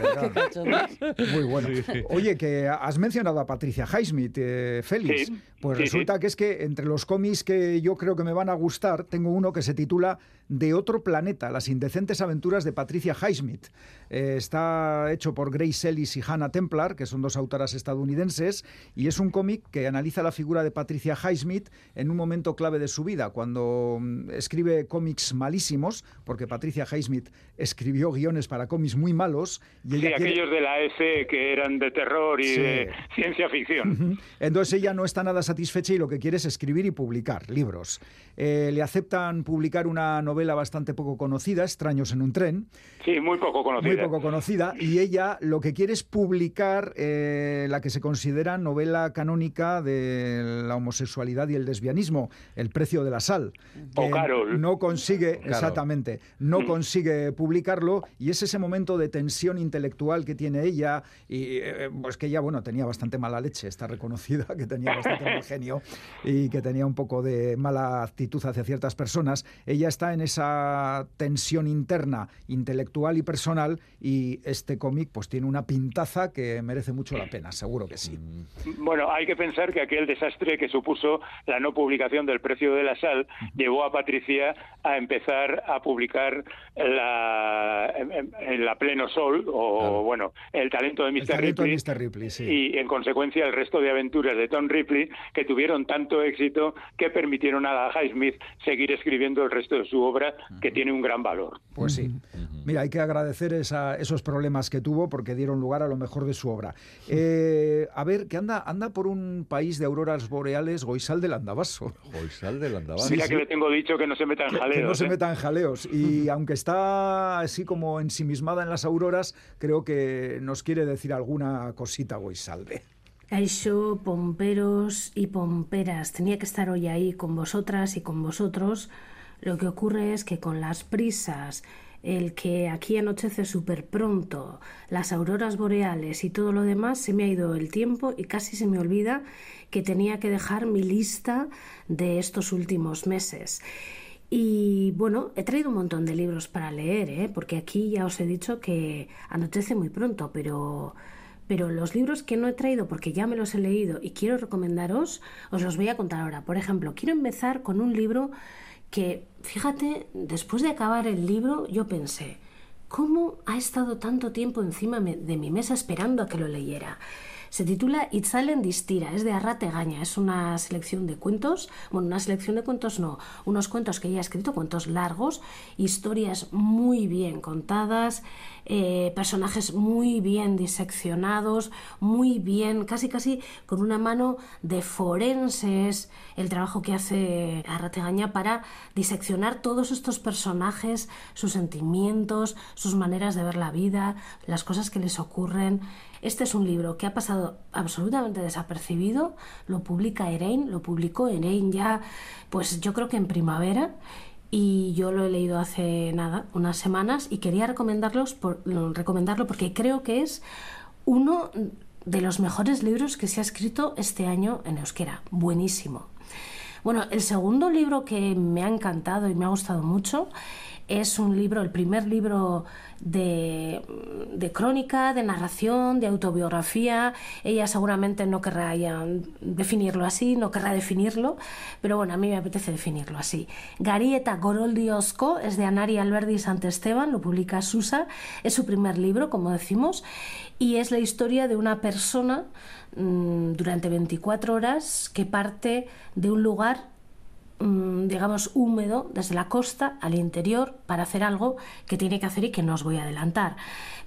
Muy bueno. Oye, que has mencionado a Patricia Highsmith, eh, Félix. Pues resulta que es que entre los cómics que yo creo que me van a gustar, tengo uno que se titula De otro planeta, las indecentes aventuras de Patricia Highsmith. Eh, está hecho por Grace Ellis y Hannah Templar, que son dos autoras estadounidenses, y es un cómic que analiza la figura de Patricia Highsmith en un momento clave de su vida, cuando mm, escribe cómics malísimos, porque Patricia Highsmith escribió guiones para cómics muy malos. Y sí, aquellos de la F que eran de terror y de ciencia ficción. Entonces ella no está nada satisfecha y lo que quiere es escribir y publicar libros. Eh, le aceptan publicar una novela bastante poco conocida, Extraños en un tren. Sí, muy poco conocida. Muy poco conocida. Y ella lo que quiere es publicar eh, la que se considera novela canónica de la homosexualidad y el lesbianismo, El precio de la sal. O Carol. No consigue, exactamente, no mm. consigue publicarlo y es ese momento de tensión intelectual que tiene ella y eh, pues que ella, bueno, tenía bastante mala leche, está reconocida que tenía bastante mal genio y que tenía un poco de mala actitud hacia ciertas personas. Ella está en esa tensión interna, intelectual y personal, y este cómic pues tiene una pintaza que merece mucho la pena, seguro que sí. Bueno, hay que pensar que aquel desastre que supuso la no publicación del precio de la sal llevó a Patricia a empezar a publicar la, en, la Pleno Sol, o bueno, el talento de Mr. Ripley, Ripley sí. y en consecuencia el resto de aventuras de Tom Ripley, que tuvieron tanto éxito que permitieron a Highsmith seguir escribiendo el resto de su obra, que tiene un gran valor. Pues sí. Mira, hay que agradecer esos problemas que tuvo porque dieron lugar a lo mejor de su obra. Eh, a ver, que anda, anda por un país de auroras boreales, Goisal del Andabaso. Goisal del Andabaso. Mira que le tengo dicho que no se metan jaleos. Que no se ¿eh? metan jaleos. Y aunque está así como ensimismada en las auroras, creo que nos quiere decir alguna cosita Goisalde. Aisho, pomperos y pomperas, tenía que estar hoy ahí con vosotras y con vosotros. Lo que ocurre es que con las prisas, el que aquí anochece súper pronto, las auroras boreales y todo lo demás, se me ha ido el tiempo y casi se me olvida que tenía que dejar mi lista de estos últimos meses. Y bueno, he traído un montón de libros para leer, ¿eh? porque aquí ya os he dicho que anochece muy pronto, pero pero los libros que no he traído porque ya me los he leído y quiero recomendaros, os los voy a contar ahora. Por ejemplo, quiero empezar con un libro que, fíjate, después de acabar el libro yo pensé, ¿cómo ha estado tanto tiempo encima de mi mesa esperando a que lo leyera? Se titula Itzalen Distira, es de Arrate Gaña, es una selección de cuentos, bueno, una selección de cuentos no, unos cuentos que ella ha escrito, cuentos largos, historias muy bien contadas, eh, personajes muy bien diseccionados, muy bien, casi casi con una mano de forenses, el trabajo que hace Gaña para diseccionar todos estos personajes, sus sentimientos, sus maneras de ver la vida, las cosas que les ocurren. Este es un libro que ha pasado absolutamente desapercibido, lo publica Erein, lo publicó Erein ya, pues yo creo que en primavera, y yo lo he leído hace nada, unas semanas, y quería recomendarlos por, recomendarlo porque creo que es uno de los mejores libros que se ha escrito este año en euskera. Buenísimo. Bueno, el segundo libro que me ha encantado y me ha gustado mucho es un libro, el primer libro de, crónica, de narración, de autobiografía. Ella seguramente no querrá definirlo así, no querrá definirlo, pero bueno, a mí me apetece definirlo así. Garieta Goroldiosco es de Anari Alberdi Esteban, lo publica Susa, es su primer libro, como decimos, y es la historia de una persona mm, durante 24 horas que parte de un lugar digamos, húmedo desde la costa al interior para hacer algo que tiene que hacer y que no os voy a adelantar.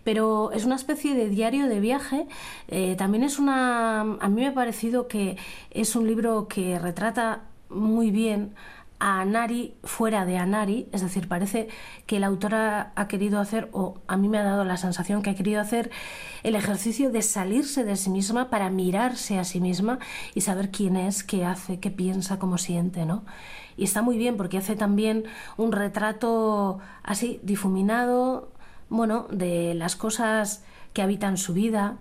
Pero es una especie de diario de viaje. Eh, también es una. A mí me ha parecido que es un libro que retrata muy bien a Anari fuera de Anari, es decir, parece que la autora ha querido hacer, o a mí me ha dado la sensación que ha querido hacer el ejercicio de salirse de sí misma para mirarse a sí misma y saber quién es, qué hace, qué piensa, cómo siente, ¿no? Y está muy bien porque hace también un retrato así difuminado, bueno, de las cosas que habitan su vida,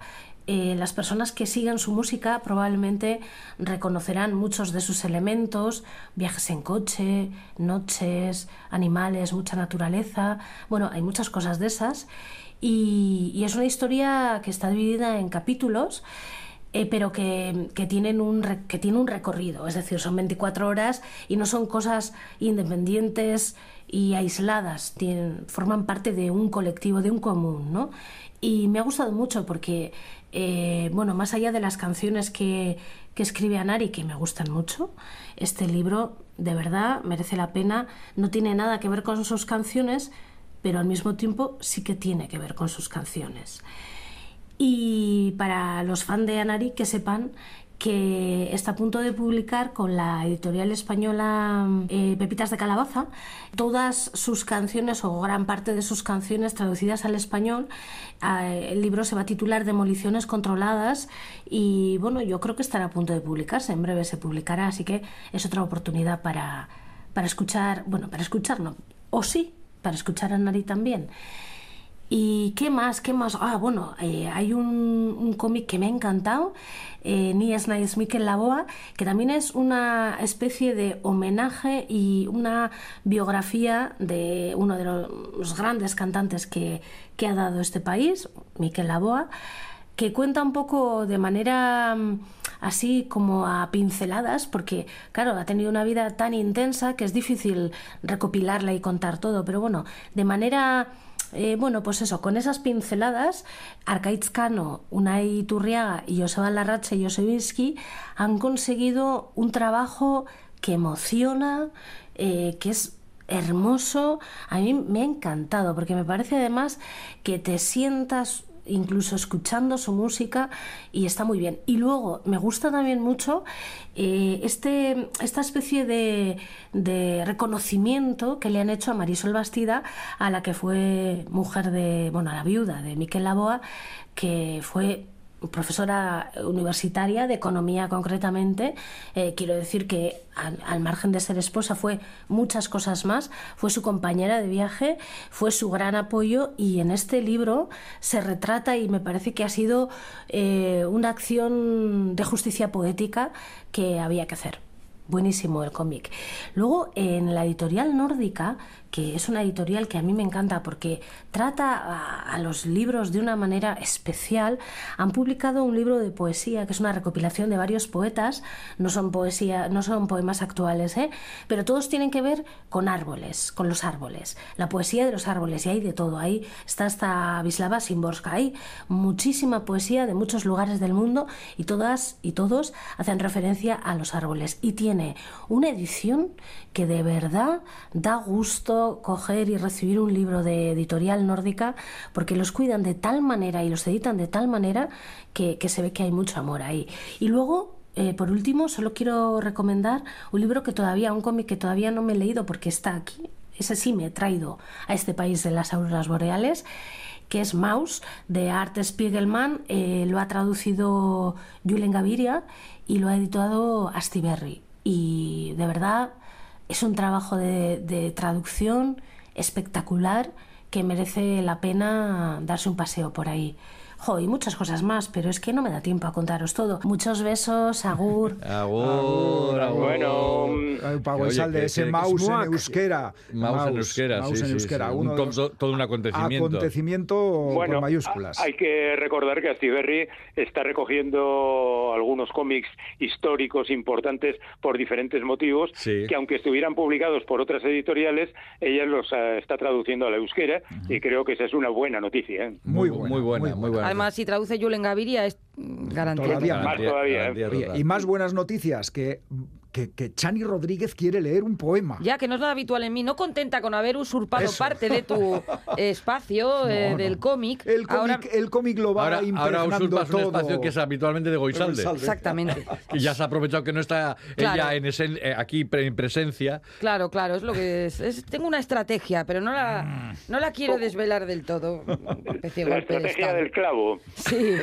eh, las personas que sigan su música probablemente reconocerán muchos de sus elementos, viajes en coche, noches, animales, mucha naturaleza, bueno, hay muchas cosas de esas y, es una historia que está dividida en capítulos. Eh, pero que, tienen un, que tiene un recorrido, es decir, son 24 horas y no son cosas independientes y aisladas, forman parte de un colectivo, de un común, ¿no? Y me ha gustado mucho porque eh, bueno, más allá de las canciones que, que escribe Anari, que me gustan mucho, este libro de verdad merece la pena, no tiene nada que ver con sus canciones, pero al mismo tiempo sí que tiene que ver con sus canciones. Y para los fans de Anari, que sepan que está a punto de publicar con la editorial española eh, Pepitas de Calabaza todas sus canciones o gran parte de sus canciones traducidas al español. Ah, el libro se va a titular Demoliciones controladas y bueno, yo creo que estará a punto de publicarse, en breve se publicará, así que es otra oportunidad para, para escuchar, bueno, para escuchar no, o sí, para escuchar a Nari también. ¿Y qué más? ¿Qué más? Ah, bueno, eh, hay un, un cómic que me ha encantado, eh, Ni es Nice Mikel Laboa, que también es una especie de homenaje y una biografía de uno de los grandes cantantes que, que ha dado este país, Mikel Laboa, que cuenta un poco de manera mm, así como a pinceladas, porque claro, ha tenido una vida tan intensa que es difícil recopilarla y contar todo, pero bueno, de manera eh, bueno, pues eso, con esas pinceladas, Arcaitz Cano, Unai Turriaga y Joseba Larrache y Josevinsky han conseguido un trabajo que emociona, eh, que es hermoso. A mí me ha encantado, porque me parece además que te sientas incluso escuchando su música y está muy bien. Y luego me gusta también mucho eh, este, esta especie de, de, reconocimiento que le han hecho a Marisol Bastida, a la que fue mujer de, bueno, a la viuda de Miquel Laboa, que fue profesora universitaria de economía concretamente. Eh, quiero decir que al, margen de ser esposa fue muchas cosas más. Fue su compañera de viaje, fue su gran apoyo y en este libro se retrata y me parece que ha sido eh, una acción de justicia poética que había que hacer. Buenísimo el cómic. Luego, en la editorial nórdica, que es una editorial que a mí me encanta porque trata a, los libros de una manera especial, han publicado un libro de poesía que es una recopilación de varios poetas, no son poesía, no son poemas actuales, ¿eh? pero todos tienen que ver con árboles, con los árboles, la poesía de los árboles, y hay de todo, ahí está hasta Vislava Simborska, hay muchísima poesía de muchos lugares del mundo y todas y todos hacen referencia a los árboles. Y tiene una edición que de verdad da gusto coger y recibir un libro de editorial nórdica porque los cuidan de tal manera y los editan de tal manera que, se ve que hay mucho amor ahí. Y luego eh, por último, solo quiero recomendar un libro que todavía, un cómic que todavía no me he leído porque está aquí. Ese sí me he traído a este país de las auroras boreales, que es Maus, de Art Spiegelman. Eh, lo ha traducido Julen Gaviria y lo ha editado Astiberri. Y de verdad es un trabajo de, traducción espectacular que merece la pena darse un paseo por ahí y muchas cosas más, pero es que no me da tiempo a contaros todo. Muchos besos, agur. agur, agur. Bueno, Pau de ese mouse en euskera. Mouse en euskera, sí, en euskera. todo un acontecimiento. Acontecimiento con mayúsculas. Hay que recordar que Astiberri está recogiendo algunos cómics históricos importantes por diferentes motivos, que aunque estuvieran publicados por otras editoriales, ella los eh, está traduciendo a la euskera y creo que esa es una buena noticia. ¿eh? Muy, buena, muy buena, muy buena. Además, si traduce Julen Gaviria es garantía. Todavía más todavía. y más buenas noticias, que que, Chani Rodríguez quiere leer un poema. Ya, que no es nada habitual en mí. No contenta con haber usurpado parte de tu espacio eh, del cómic. El cómic, lo va ahora, ahora usurpas un espacio que es habitualmente de Goisalde. Exactamente. que ya se ha aprovechado que no está ella en ese, eh, aquí en presencia. Claro, claro, es lo que es. Tengo una estrategia, pero no la, mm. no la quiero desvelar del todo. la estrategia del clavo. Sí.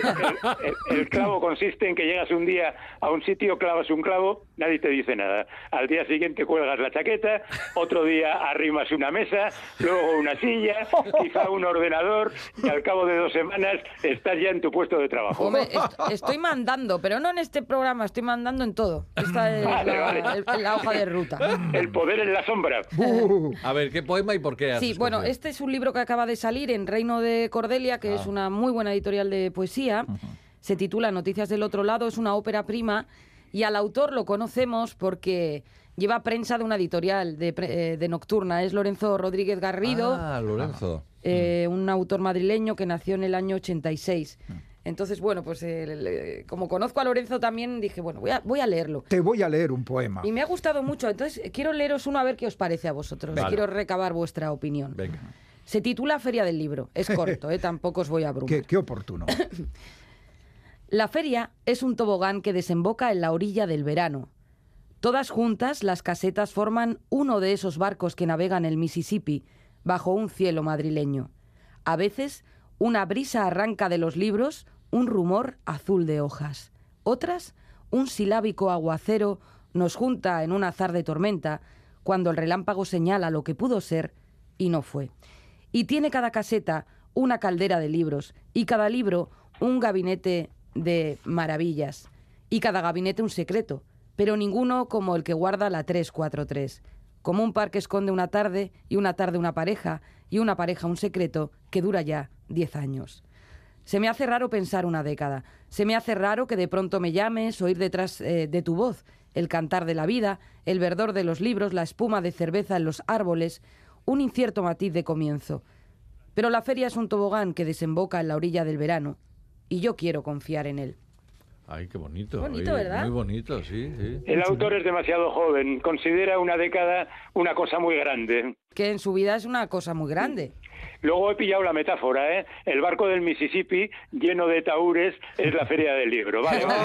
El, clavo consiste en que llegas un día a un sitio, clavas un clavo, nadie te dice dice nada. Al día siguiente cuelgas la chaqueta, otro día arrimas una mesa, luego una silla, quizá un ordenador y al cabo de dos semanas estás ya en tu puesto de trabajo. estoy mandando, pero no en este programa, estoy mandando en todo. Esta es la, hoja de ruta. El poder en la sombra. A ver, ¿qué poema y por qué? Sí, bueno, este es un libro que acaba de salir en Reino de Cordelia, que es ah. una muy buena editorial de poesía. Se titula Noticias del otro lado, es una ópera prima y al autor lo conocemos porque lleva prensa de una editorial de, eh, Nocturna. Es Lorenzo Rodríguez Garrido. Ah, Lorenzo. Eh, un autor madrileño que nació en el año 86. Mm. Entonces, bueno, pues como conozco a Lorenzo también, dije, bueno, voy a, voy a leerlo. Te voy a leer un poema. Y me ha gustado mucho. Entonces, quiero leeros uno a ver qué os parece a vosotros. Quiero recabar vuestra opinión. Venga. Se titula Feria del Libro. Es corto, ¿eh? tampoco os voy a abrumar. Qué, qué oportuno. La feria es un tobogán que desemboca en la orilla del verano. Todas juntas, las casetas forman uno de esos barcos que navegan el Mississippi bajo un cielo madrileño. A veces, una brisa arranca de los libros un rumor azul de hojas. Otras, un silábico aguacero nos junta en un azar de tormenta cuando el relámpago señala lo que pudo ser y no fue. Y tiene cada caseta una caldera de libros y cada libro un gabinete de maravillas y cada gabinete un secreto, pero ninguno como el que guarda la 343, como un par que esconde una tarde y una tarde una pareja y una pareja un secreto que dura ya 10 años. Se me hace raro pensar una década. Se me hace raro que de pronto me llames, oír detrás eh, de tu voz el cantar de la vida, el verdor de los libros, la espuma de cerveza en los árboles, un incierto matiz de comienzo. Pero la feria es un tobogán que desemboca en la orilla del verano, y yo quiero confiar en él. Ay, qué bonito. Bonito, oye, ¿verdad? Muy bonito, sí, sí. El autor es demasiado joven, considera una década una cosa muy grande. Que en su vida es una cosa muy grande. Luego he pillado la metáfora, ¿eh? El barco del Mississippi lleno de taúres es la feria del libro. Vale, vale.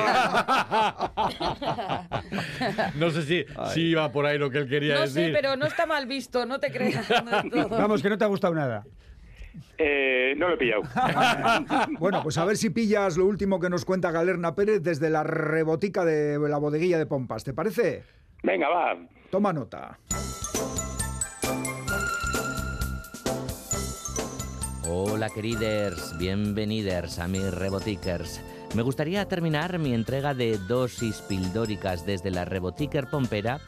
No sé si, si iba por ahí lo que él quería No decir. sé, pero no está mal visto, no te creas. no. Vamos, que no te ha gustado nada. Eh, no lo he pillado. Bueno, pues a ver si pillas lo último que nos cuenta Galerna Pérez desde la rebotica de la bodeguilla de Pompas. ¿Te parece? Venga, va. Toma nota. Hola queriders, bienveniders a mis Rebotickers. Me gustaría terminar mi entrega de dosis pildóricas desde la Reboticker Pompera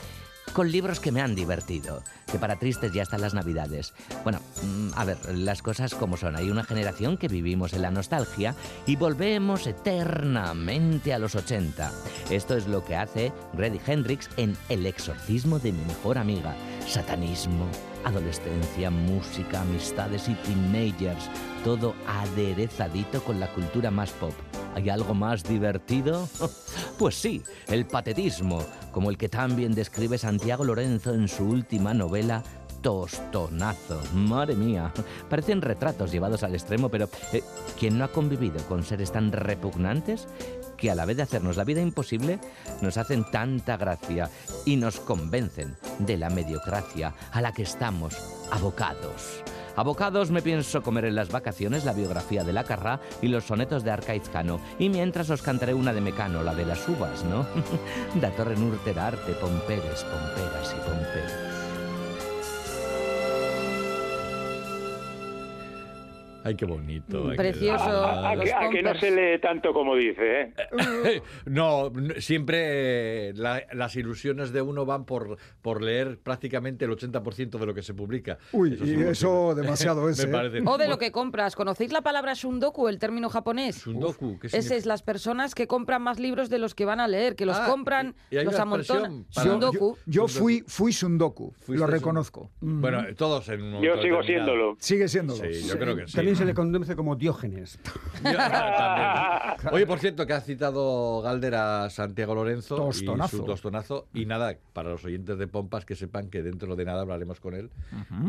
con libros que me han divertido, que para tristes ya están las navidades. Bueno, mm, a ver, las cosas como son. Hay una generación que vivimos en la nostalgia y volvemos eternamente a los 80. Esto es lo que hace Grady Hendrix en El exorcismo de mi mejor amiga. Satanismo, adolescencia, música, amistades y teenagers. Todo aderezadito con la cultura más pop. ¿Hay algo más divertido? Pues sí, el patetismo, como el que también describe Santiago Lorenzo en su última novela Tostonazo. Madre mía, parecen retratos llevados al extremo, pero eh, ¿quién no ha convivido con seres tan repugnantes que a la vez de hacernos la vida imposible, nos hacen tanta gracia y nos convencen de la mediocracia a la que estamos abocados? Abocados me pienso comer en las vacaciones la biografía de la Carrá y los sonetos de Arcaizcano, y mientras os cantaré una de Mecano, la de las uvas, ¿no? da torre arte, pomperes, pomperas y pomperos. Ay, qué bonito. Precioso. A, a Los que, a que no se lee tanto como dice, ¿eh? No, siempre eh, la- las ilusiones de uno van por, por leer prácticamente el 80% de lo que se publica. Uy, es y eso demasiado es, Me ¿eh? parece. O de lo que compras. ¿Conocéis la palabra shundoku, el término japonés? Sundoku, ¿qué Ese es las personas que compran más libros de los que van a leer, que los Ah, compran, y- y hay los amontonan. Shundoku. yo- yo fui, fui Fuiste lo reconozco. Bueno, todos en un momento Yo sigo siéndolo. Sigue siendo Sí, yo creo que sí. Se le conoce como Diógenes. Oye, por cierto, que ha citado Galder a Santiago Lorenzo Tostonazo. y su tostonazo. Y nada, para los oyentes de Pompas que sepan que dentro de nada hablaremos con él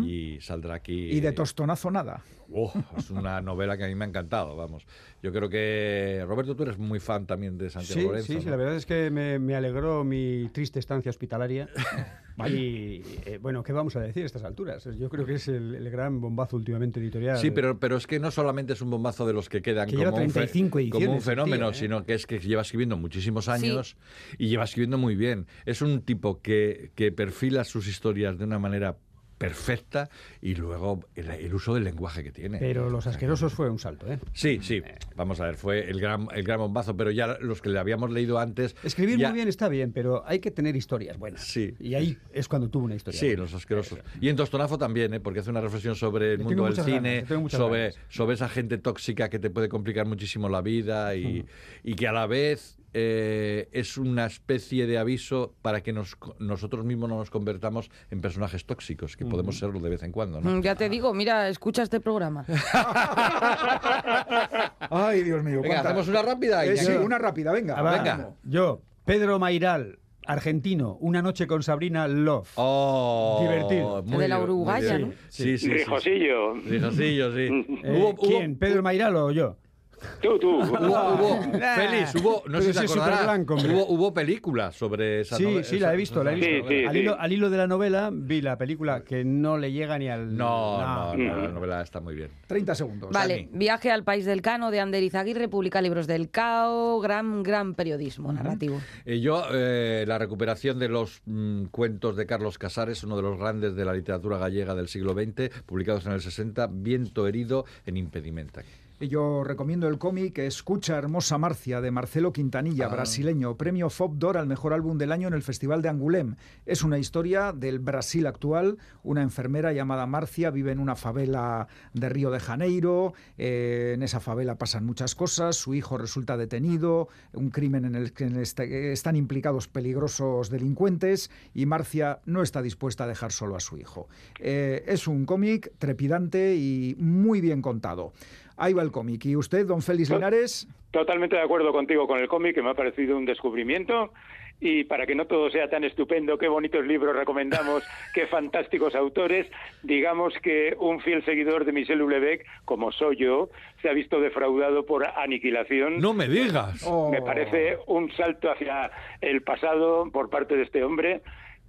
y saldrá aquí. Y de tostonazo nada. Oh, es una novela que a mí me ha encantado, vamos. Yo creo que, Roberto, tú eres muy fan también de Santiago Sí, Lorenzo. sí, sí, ¿no? la verdad es que me, me alegró mi triste estancia hospitalaria. y eh, bueno, ¿qué vamos a decir a estas alturas? Yo creo que es el, el gran bombazo últimamente editorial. Sí, pero, pero es que no solamente es un bombazo de los que quedan Que como, un fe- 35 como un ediciones, el fenómeno, tío, ¿eh? sino que es que lleva escribiendo muchísimos años y lleva escribiendo muy bien. Es un tipo que, que perfila sus historias de una manera perfecta y luego el, el uso del lenguaje que tiene. Pero Los Asquerosos fue un salto, ¿eh? Sí, sí, vamos a ver, fue el gran, el gran bombazo, pero ya los que le habíamos leído antes... Escribir ya- muy bien está bien, pero hay que tener historias buenas. Sí. Y ahí es cuando tuvo una historia. Sí, buena. los asquerosos. Y en Tostonazo también, ¿eh? porque hace una reflexión sobre el mundo del cine, ganas, sobre, sobre esa gente tóxica que te puede complicar muchísimo la vida y, y que a la vez eh, es una especie de aviso para que nos, nosotros mismos no nos convertamos en personajes tóxicos, que podemos serlo de vez en cuando. ¿no? Mm, Ya te digo, mira, escucha este programa. Ay, Dios mío. Venga, cuánta- hacemos una rápida. Eh, sí, una rápida, venga. Ah, va. venga. Yo, Pedro Mairal, argentino, Una noche con Sabrina Love. Oh, Divertido. muy De la uruguaya. ¿no? Sí, sí, sí. Rijosillo. Rijosillo, sí. Eh, ¿Quién? ¿Pedro Mairal o yo? Tú, tú. Hubo, hubo, Nah. Félix, hubo, no sé si superblanco, hombre. hubo, hubo películas sobre esa Sí, novela. sí, la he visto, la he visto. Sí, sí, al, sí. Hilo, al hilo de la novela vi la película que no le llega ni al... No, no, no, no. la novela está muy bien. 30 segundos. Vale, Viaje al País del Cano de Ander Izaguirre, publica libros del CAO, gran, gran periodismo narrativo. Eh, yo, eh, la recuperación de los mm, cuentos de Carlos Casares, uno de los grandes de la literatura gallega del siglo XX, publicados en el 60, Viento herido en Impedimenta. Yo recomiendo el cómic Escucha Hermosa Marcia de Marcelo Quintanilla, brasileño, premio Fob d'Or al mejor álbum del año en el Festival de Angulem. Es una historia del Brasil actual. Una enfermera llamada Marcia vive en una favela de Río de Janeiro. Eh, en esa favela pasan muchas cosas. Su hijo resulta detenido. Un crimen en el que est- están implicados peligrosos delincuentes. Y Marcia no está dispuesta a dejar solo a su hijo. Eh, es un cómic trepidante y muy bien contado. Ahí va el cómic. ¿Y usted, don Félix Linares? Totalmente de acuerdo contigo con el cómic, que me ha parecido un descubrimiento. Y para que no todo sea tan estupendo, qué bonitos libros recomendamos, qué fantásticos autores, digamos que un fiel seguidor de Michel Houellebecq, como soy yo, se ha visto defraudado por aniquilación. ¡No me digas! Oh. Me parece un salto hacia el pasado por parte de este hombre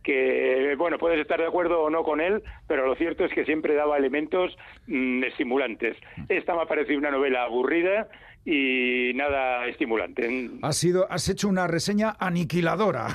que, bueno, puedes estar de acuerdo o no con él, pero lo cierto es que siempre daba elementos mm, estimulantes. Esta me ha parecido una novela aburrida y nada estimulante. Has, sido, has hecho una reseña aniquiladora.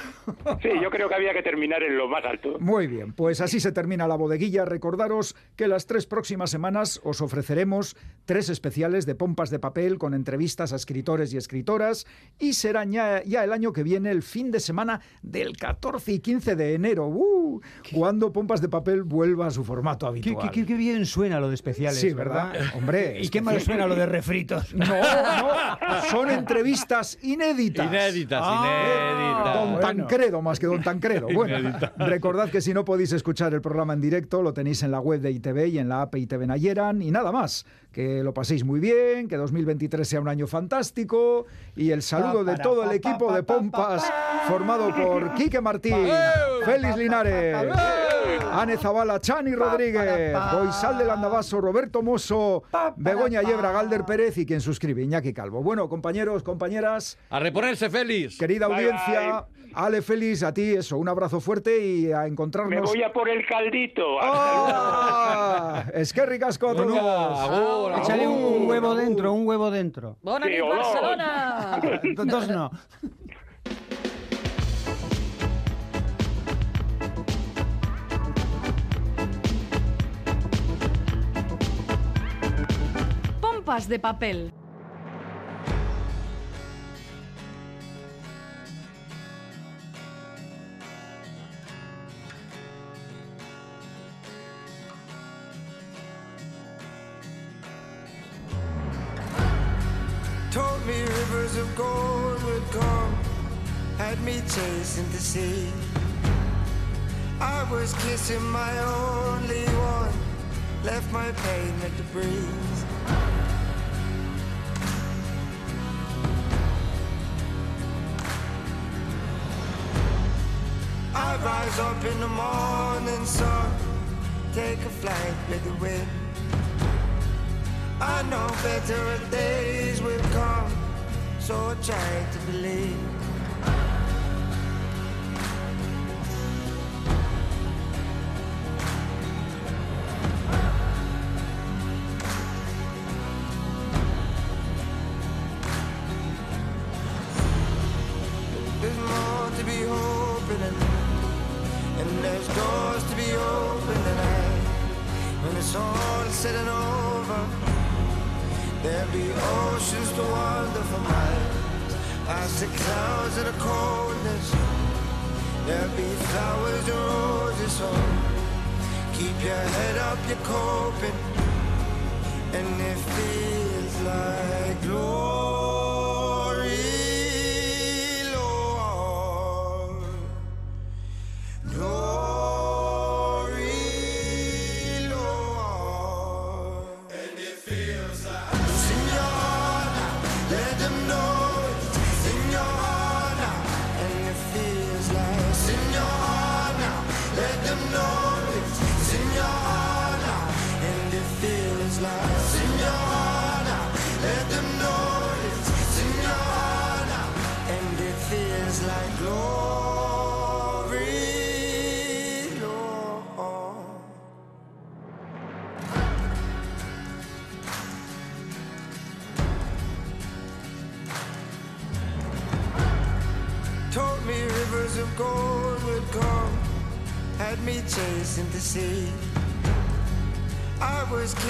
Sí, yo creo que había que terminar en lo más alto. Muy bien, pues así se termina la bodeguilla. Recordaros que las tres próximas semanas os ofreceremos tres especiales de pompas de papel con entrevistas a escritores y escritoras y será ya, ya el año que viene, el fin de semana del 14 y 15 de enero, ¡uh! cuando pompas de papel vuelva a su formato habitual. qué- qué- qué bien suena lo de especiales, Sí, ¿verdad? Hombre, ¿Y qué mal suena lo de refritos? No, no, son entrevistas inéditas. Inéditas, Ah, inéditas. Don. Tancredo, más que Don Tancredo. Bueno, Inédita. recordad que si no podéis escuchar el programa en directo, lo tenéis en la web de ITV y en la app ITV Nayeran. Y nada más, que lo paséis muy bien, que 2023 sea un año fantástico. Y el saludo de todo el equipo de Pompas, formado por Quique Martín, Félix Linares, Ane Zabala, Chani Rodríguez, Boisal del Andabaso, Roberto Mosso, Begoña Yebra, Galder Pérez y quien suscribe, Iñaki Calvo. Bueno, compañeros, compañeras. ¡A reponerse, Félix! Querida Bye, audiencia, Ale Félix, a ti eso, un abrazo fuerte y a encontrarnos. Me voy a por el caldito. ¡Ah! Es que ricasco a todos. Agur, agur. Échale un, un huevo dentro, un huevo dentro. ¡Bona Sí. Barcelona! Dos no. Pompas de papel. Chasing the sea. I was kissing my only one, left my pain at the breeze. I rise up in the morning sun, take a flight with the wind. I know better days will come, so I try to believe.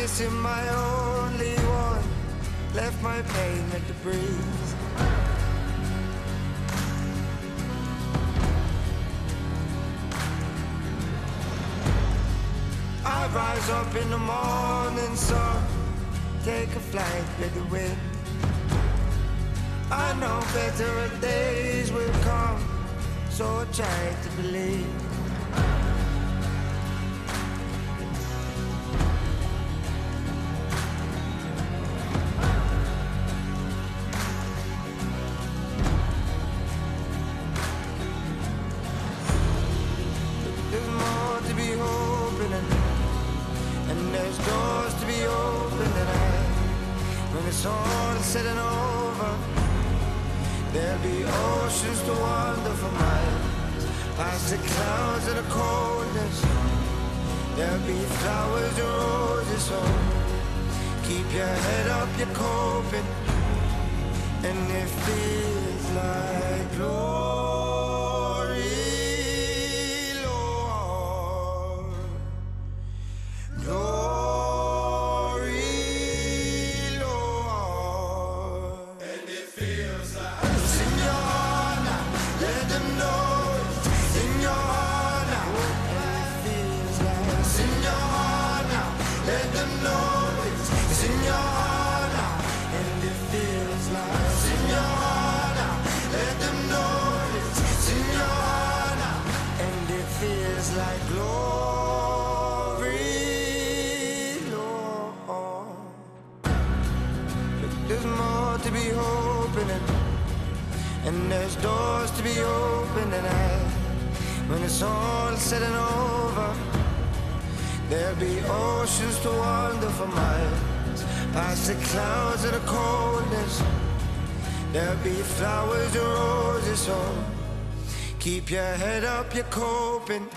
Was kissing my only one, left my pain at the breeze. I rise up in the morning sun, take a flight with the wind. I know better days will come, so I try to believe. The clouds of the coldness. There'll be flowers and roses, so keep your head up, you're coping, and it feels like glory, it's all said and over, there'll be oceans to wander for miles, past the clouds and the coldness. There'll be flowers and roses, so keep your head up, you're coping.